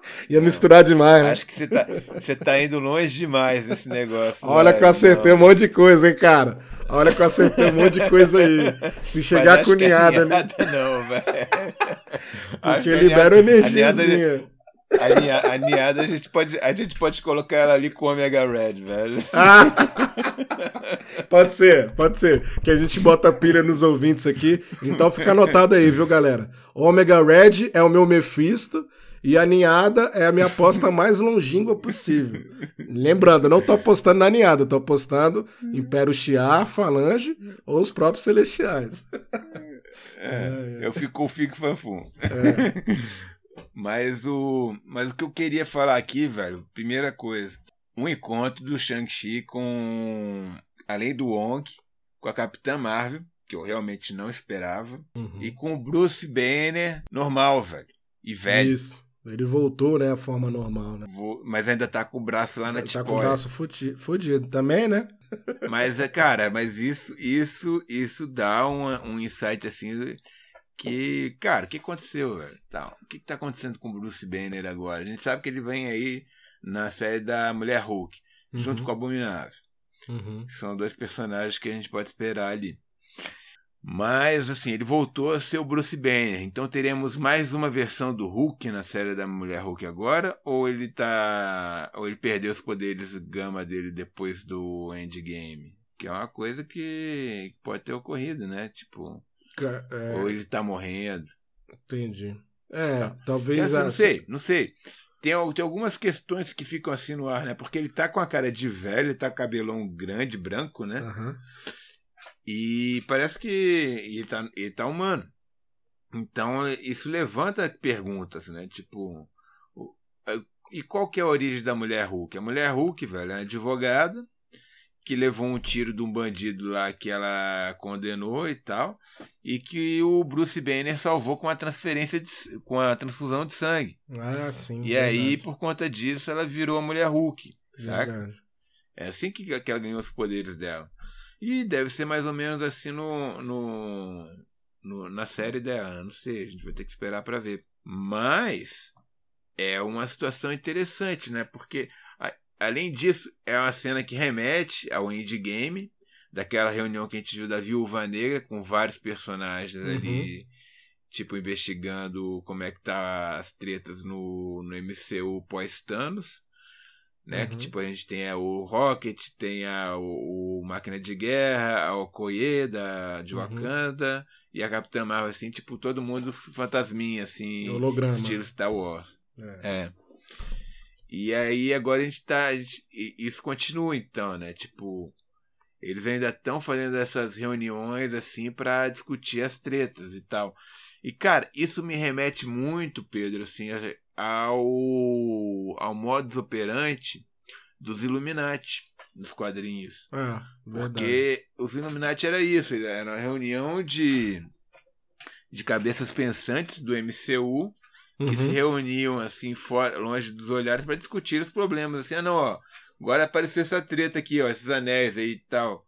A: *laughs*
B: Ia misturar demais, né?
A: Acho que você tá, você tá indo longe demais nesse negócio.
B: Olha velho, que eu acertei não. um monte de coisa, hein, cara? Olha que eu acertei um monte de coisa aí. Se chegar com ninhada, é
A: ninhada ali. Não, velho. *laughs*
B: Porque libera energiazinha.
A: A, a niada a gente, pode, a gente pode colocar ela ali com Omega Red, velho. Ah, *laughs*
B: pode ser, pode ser. Que a gente bota pilha nos ouvintes aqui. Então fica anotado aí, viu, galera? Omega Red é o meu Mephisto. E a ninhada é a minha aposta mais longínqua possível. Lembrando, eu não tô apostando na ninhada, tô apostando Império Shiar, Falange ou os próprios Celestiais.
A: É, eu fico fico fanfum. É. *laughs* Mas o, mas o que eu queria falar aqui, velho, primeira coisa, um encontro do Shang-Chi com, além do Wong, com a Capitã Marvel, que eu realmente não esperava, uhum. e com o Bruce Banner normal, velho, e velho. Isso.
B: Ele voltou, né, à forma normal, né?
A: Mas ainda tá com o braço lá na
B: Ele Tá com o braço fudido também, né? *laughs*
A: Mas, é, cara, mas isso, isso, isso dá uma, um insight assim que, cara, o que aconteceu, velho? Tá, o que, que tá acontecendo com o Bruce Banner agora? A gente sabe que ele vem aí na série da Mulher Hulk, uhum. junto com o Abominável. Uhum. São dois personagens que a gente pode esperar ali. Mas, assim, ele voltou a ser o Bruce Banner. Então teremos mais uma versão do Hulk na série da Mulher Hulk agora? Ou ele tá. Ou ele perdeu os poderes gama dele depois do Endgame? Que é uma coisa que pode ter ocorrido, né? Tipo. É... Ou ele tá morrendo.
B: Entendi. É, então, talvez.
A: Assim, Não sei, não sei. Tem, tem algumas questões que ficam assim no ar, né? Porque ele tá com a cara de velho, ele tá com cabelão grande, branco, né? Uhum. E parece que ele tá, ele tá humano. Então isso levanta perguntas, né? Tipo, e qual que é a origem da mulher Hulk? A mulher Hulk, velho, é uma advogada que levou um tiro de um bandido lá que ela condenou e tal, e que o Bruce Banner salvou com a transferência de, com a transfusão de sangue.
B: Ah, sim.
A: E verdade. aí, por conta disso, ela virou a mulher Hulk, saca? É assim que, que ela ganhou os poderes dela. E deve ser mais ou menos assim no, no, no na série dela. Não sei, a gente vai ter que esperar para ver. Mas é uma situação interessante, né? Porque a, além disso, é uma cena que remete ao endgame. daquela reunião que a gente viu da Viúva Negra, com vários personagens uhum. ali, tipo, investigando como é que tá as tretas no, no MCU pós-Thanos. Né? Uhum. Que tipo, a gente tem o Rocket, tem a, o, o Máquina de Guerra, a Okoye da, de uhum. Wakanda uhum. e a Capitã Marvel, assim, tipo, todo mundo fantasminha, assim,
B: Holograma.
A: estilo Star Wars. É. é. E aí agora a gente tá. A gente, isso continua então, né? Tipo, eles ainda estão fazendo essas reuniões assim para discutir as tretas e tal. E cara, isso me remete muito, Pedro, assim, ao ao modus operandi dos Illuminati nos quadrinhos.
B: É,
A: Porque os Illuminati era isso, era uma reunião de de cabeças pensantes do MCU que uhum. se reuniam assim fora, longe dos olhares para discutir os problemas, assim, ah não, ó, Agora apareceu essa treta aqui, ó, esses anéis aí e tal.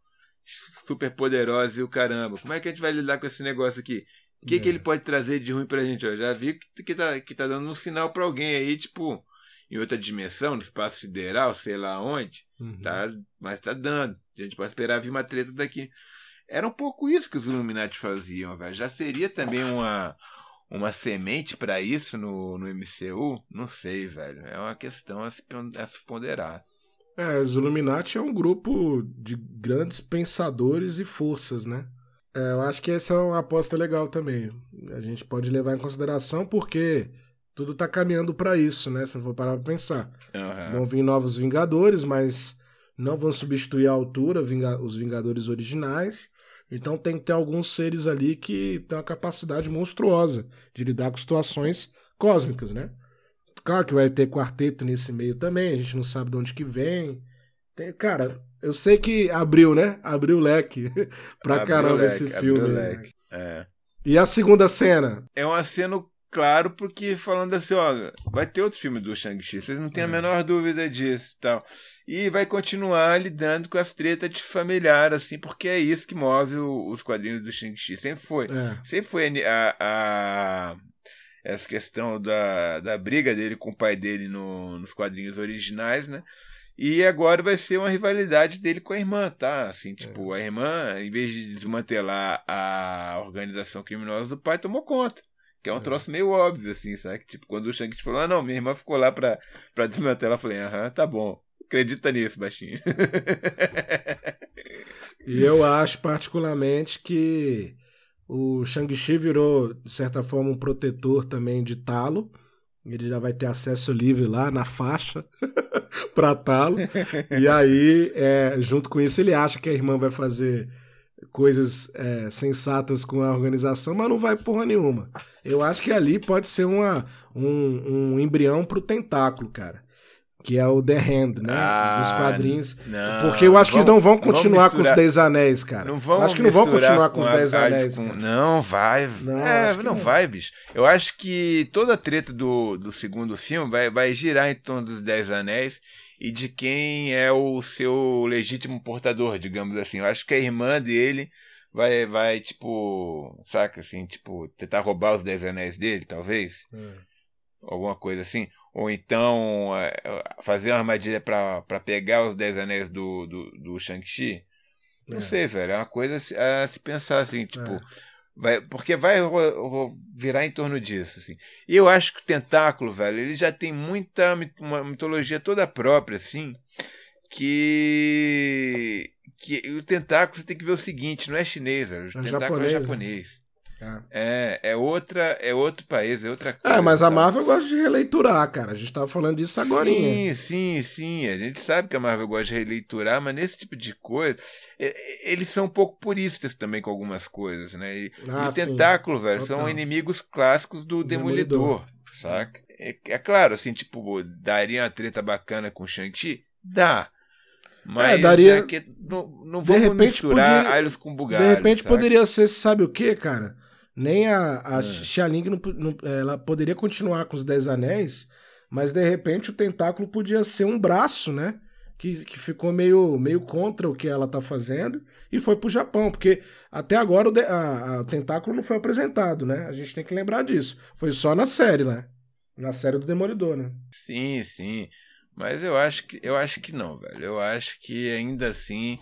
A: Super poderosos e o caramba. Como é que a gente vai lidar com esse negócio aqui? O que, é. que ele pode trazer de ruim pra gente? Ó, já vi que, que, tá, que tá dando um sinal pra alguém aí, tipo, em outra dimensão, no espaço sideral, sei lá onde. Uhum. Tá, mas tá dando. A gente pode esperar vir uma treta daqui. Era um pouco isso que os Illuminati faziam, velho. Já seria também uma, uma semente para isso no, no MCU? Não sei, velho. É uma questão a se, a se ponderar.
B: É, os Illuminati é um grupo de grandes pensadores e forças, né? É, eu acho que essa é uma aposta legal também. A gente pode levar em consideração porque tudo tá caminhando para isso, né? Se não for parar pra pensar. Uhum. Vão vir novos Vingadores, mas não vão substituir a altura os Vingadores originais. Então tem que ter alguns seres ali que têm uma capacidade monstruosa de lidar com situações cósmicas, né? Claro que vai ter quarteto nesse meio também, a gente não sabe de onde que vem. Tem, cara, eu sei que abriu, né? Abriu o leque *laughs* pra abriu caramba leque, esse filme. Né?
A: É.
B: E a segunda cena?
A: É uma cena claro, porque falando assim, ó, vai ter outro filme do Shang-Chi, vocês não têm a é. menor dúvida disso e tal. E vai continuar lidando com as tretas de familiar, assim, porque é isso que move o, os quadrinhos do Shang-Chi. Sempre foi. É. Sempre foi a, a, essa questão da, da briga dele com o pai dele no, nos quadrinhos originais, né? E agora vai ser uma rivalidade dele com a irmã, tá? Assim, tipo, é. a irmã, em vez de desmantelar a organização criminosa do pai, tomou conta. Que é um é. troço meio óbvio, assim, sabe? Tipo, quando o Shang falou, ah, não, minha irmã ficou lá pra, pra desmantelar, eu falei, aham, tá bom. Acredita nisso, baixinho. *laughs*
B: e eu acho particularmente que o Shang-Chi virou, de certa forma, um protetor também de Talo. Ele já vai ter acesso livre lá na faixa *laughs* para Talo. e aí, é, junto com isso, ele acha que a irmã vai fazer coisas é, sensatas com a organização, mas não vai porra nenhuma. Eu acho que ali pode ser uma, um, um embrião pro tentáculo, cara que é o The Hand, né? Ah, dos quadrinhos. Não, Porque eu acho que não vão continuar com os Dez Anéis, cara. Não vão acho que não vão continuar com, com os Dez Anéis. Com...
A: Não vai. Não, é, não, não vai, bicho. Eu acho que toda a treta do, do segundo filme vai, vai girar em torno dos Dez Anéis e de quem é o seu legítimo portador, digamos assim. Eu acho que a irmã dele vai, vai tipo, saca assim, tipo, tentar roubar os Dez Anéis dele, talvez. Hum. Alguma coisa assim ou então é, fazer uma armadilha para pegar os Dez Anéis do, do, do Shang-Chi. Não é. sei, velho. É uma coisa a se pensar assim, tipo. É. Vai, porque vai virar em torno disso. Assim. E eu acho que o Tentáculo, velho, ele já tem muita uma mitologia toda própria, assim, que. que o Tentáculo você tem que ver o seguinte: não é chinês, velho. O é Tentáculo japonês, é japonês. Né? É. é, outra, é outro país, é outra
B: coisa. É, mas a Marvel gosta de releiturar, cara. A gente tava falando disso agora.
A: Sim, sim, sim. A gente sabe que a Marvel gosta de releiturar, mas nesse tipo de coisa, eles são um pouco puristas também com algumas coisas, né? E, ah, e o Tentáculo, velho, Total. são inimigos clássicos do Demolidor, Demolidor. saca? É, é, claro, assim, tipo, daria uma treta bacana com o Shang-Chi? Dá. Mas é, daria... É que não, não vamos misturar podia... alhos com bugalhos.
B: De repente sabe? poderia ser, sabe o que, cara? Nem a, a é. Xialing não, não, ela poderia continuar com os Dez Anéis, mas de repente o tentáculo podia ser um braço, né? Que, que ficou meio, meio contra o que ela tá fazendo e foi pro Japão, porque até agora o, de, a, a, o tentáculo não foi apresentado, né? A gente tem que lembrar disso. Foi só na série, né? Na série do Demolidor, né?
A: Sim, sim. Mas eu acho que eu acho que não, velho. Eu acho que ainda assim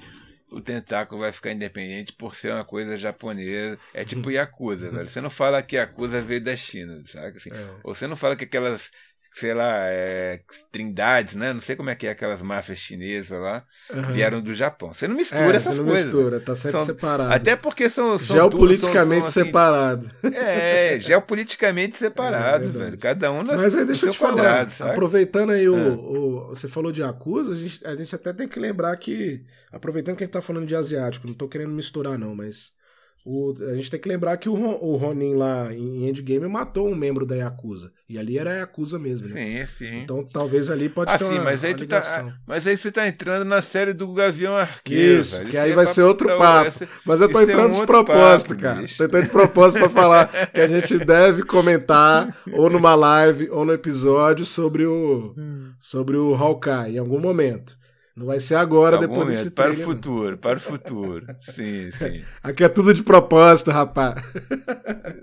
A: o tentáculo vai ficar independente por ser uma coisa japonesa. É tipo Yakuza, velho. Você não fala que Yakuza veio da China, sabe? Assim, é. Ou você não fala que aquelas sei lá, é, trindades, né? Não sei como é que é aquelas máfias chinesas lá, uhum. vieram do Japão. Você não mistura é, essas
B: não
A: coisas.
B: mistura, tá sempre são, separado.
A: Até porque são,
B: são geopoliticamente são, são, assim, separado.
A: É, geopoliticamente separado, é, velho. Cada um nas,
B: Mas aí deixa eu te falar, sabe? aproveitando aí o, é. o, você falou de Acusa, a gente, a gente até tem que lembrar que aproveitando que a gente tá falando de asiático, não tô querendo misturar não, mas o, a gente tem que lembrar que o, o Ronin lá em Endgame matou um membro da Yakuza. E ali era a Yakuza mesmo,
A: né? Sim, sim.
B: Então talvez ali pode ah, ter sim, uma,
A: mas aí
B: tu
A: tá, Mas aí você tá entrando na série do Gavião Arqueiro.
B: Isso, velho. que aí vai ser outro papo. Ser, mas eu tô é entrando é um de propósito, papo, cara. Bicho. Tô entrando de propósito pra falar que a gente *laughs* deve comentar ou numa live ou no episódio sobre o, hum. sobre o Hawkeye em algum momento. Não vai ser agora, depois momento, desse
A: treino. Para o futuro, para o futuro. Sim, sim. *laughs*
B: Aqui é tudo de propósito, rapaz.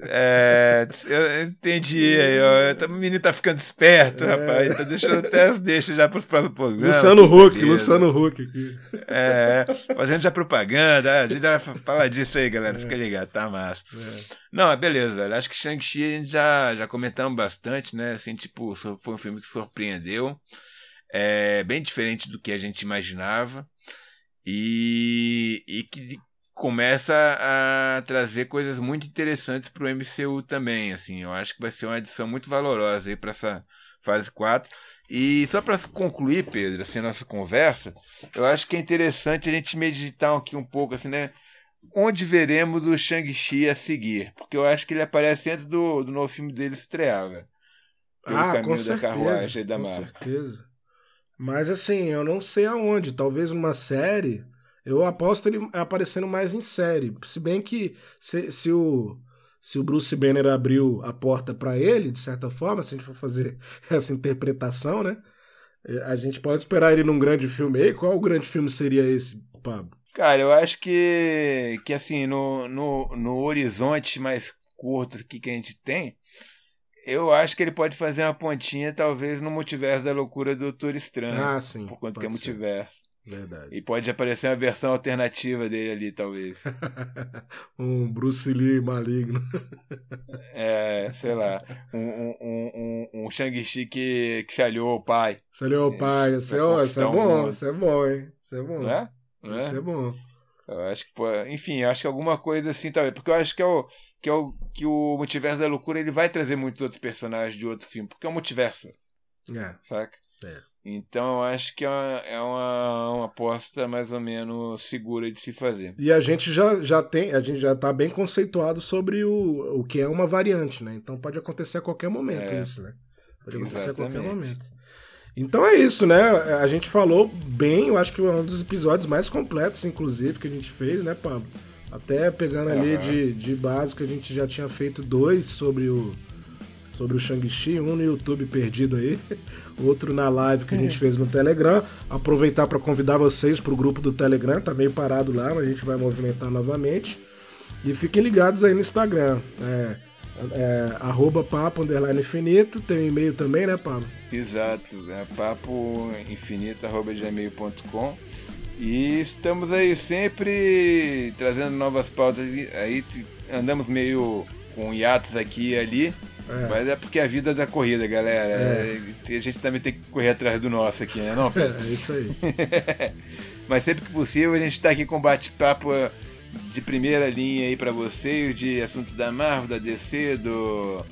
A: É, eu entendi aí, ó. O menino tá ficando esperto, é. rapaz. Tá deixando até deixa já para os próximos programas.
B: Luciano Huck. Luciano Huck aqui.
A: É, fazendo já propaganda. A gente vai falar disso aí, galera. Fica é. ligado, tá massa. É. Não, beleza. Acho que Shang-Chi a gente já, já comentamos bastante, né? Assim, tipo, foi um filme que surpreendeu é bem diferente do que a gente imaginava e, e que começa a trazer coisas muito interessantes para o MCU também. Assim, eu acho que vai ser uma edição muito valorosa aí para essa fase 4. E só para concluir, Pedro, assim, a nossa conversa, eu acho que é interessante a gente meditar aqui um pouco, assim, né? Onde veremos o Shang-Chi a seguir? Porque eu acho que ele aparece antes do, do novo filme dele estrear, velho.
B: Pelo ah, caminho da carruagem da Marvel. Com certeza. Mas assim, eu não sei aonde. Talvez numa série. Eu aposto ele aparecendo mais em série. Se bem que se, se o se o Bruce Banner abriu a porta para ele, de certa forma, se a gente for fazer *laughs* essa interpretação, né? É, a gente pode esperar ele num grande filme aí. Qual o grande filme seria esse, Pablo?
A: Cara, eu acho que, que assim, no, no, no horizonte mais curto aqui que a gente tem, eu acho que ele pode fazer uma pontinha, talvez, no multiverso da loucura do Doutor Estranho.
B: Ah, sim.
A: Por conta que é multiverso.
B: Verdade.
A: E pode aparecer uma versão alternativa dele ali, talvez. *laughs*
B: um Bruce Lee maligno. *laughs*
A: é, sei lá. Um, um, um, um Shang-Chi que, que se aliou ao pai.
B: Se aliou ao pai. Isso, é, isso é bom, isso é bom, hein? Isso é bom.
A: É?
B: Isso é? é bom.
A: Eu acho que, enfim, acho que alguma coisa assim, talvez. Porque eu acho que é o que é o que o multiverso da loucura ele vai trazer muitos outros personagens de outro filme, porque é um multiverso.
B: É.
A: Saca?
B: É.
A: Então eu acho que é, uma, é uma, uma aposta mais ou menos segura de se fazer.
B: E a gente já, já tem, a gente já está bem conceituado sobre o, o que é uma variante, né? Então pode acontecer a qualquer momento é. isso, né? Pode acontecer Exatamente. a qualquer momento. Então é isso, né? A gente falou bem, eu acho que é um dos episódios mais completos, inclusive, que a gente fez, né, Pablo? Até pegando ali de, de básico, a gente já tinha feito dois sobre o sobre o Shang-Chi, um no YouTube perdido aí, *laughs* outro na live que a gente fez no Telegram. Aproveitar para convidar vocês para o grupo do Telegram, tá meio parado lá, mas a gente vai movimentar novamente. E fiquem ligados aí no Instagram. É, é, arroba papo underline infinito, tem um e-mail também, né, Pablo?
A: Exato, é papo infinito arroba gmail.com e estamos aí sempre trazendo novas pautas. Aí andamos meio com hiatos aqui e ali. É. Mas é porque a vida da corrida, galera. É. A gente também tem que correr atrás do nosso aqui, né? Não,
B: é, é isso aí. *laughs*
A: Mas sempre que possível a gente está aqui com bate-papo de primeira linha aí para vocês, de assuntos da Marvel, da DC, do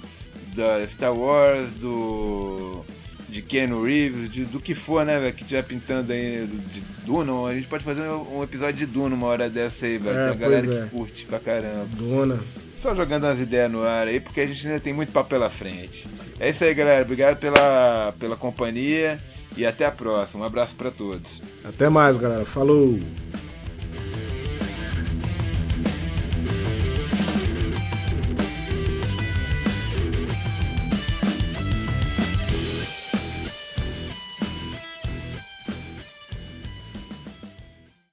A: da Star Wars, do de Keanu Reeves, de, do que for, né, velho, que tiver pintando aí de Duna, a gente pode fazer um, episódio de Duna uma hora dessa aí, velho. É, tem a galera é. que curte pra caramba.
B: Duna.
A: Só jogando umas ideias no ar aí, porque a gente ainda tem muito papo pela frente. É isso aí, galera. Obrigado pela, pela companhia e até a próxima. Um abraço para todos.
B: Até mais, galera. Falou!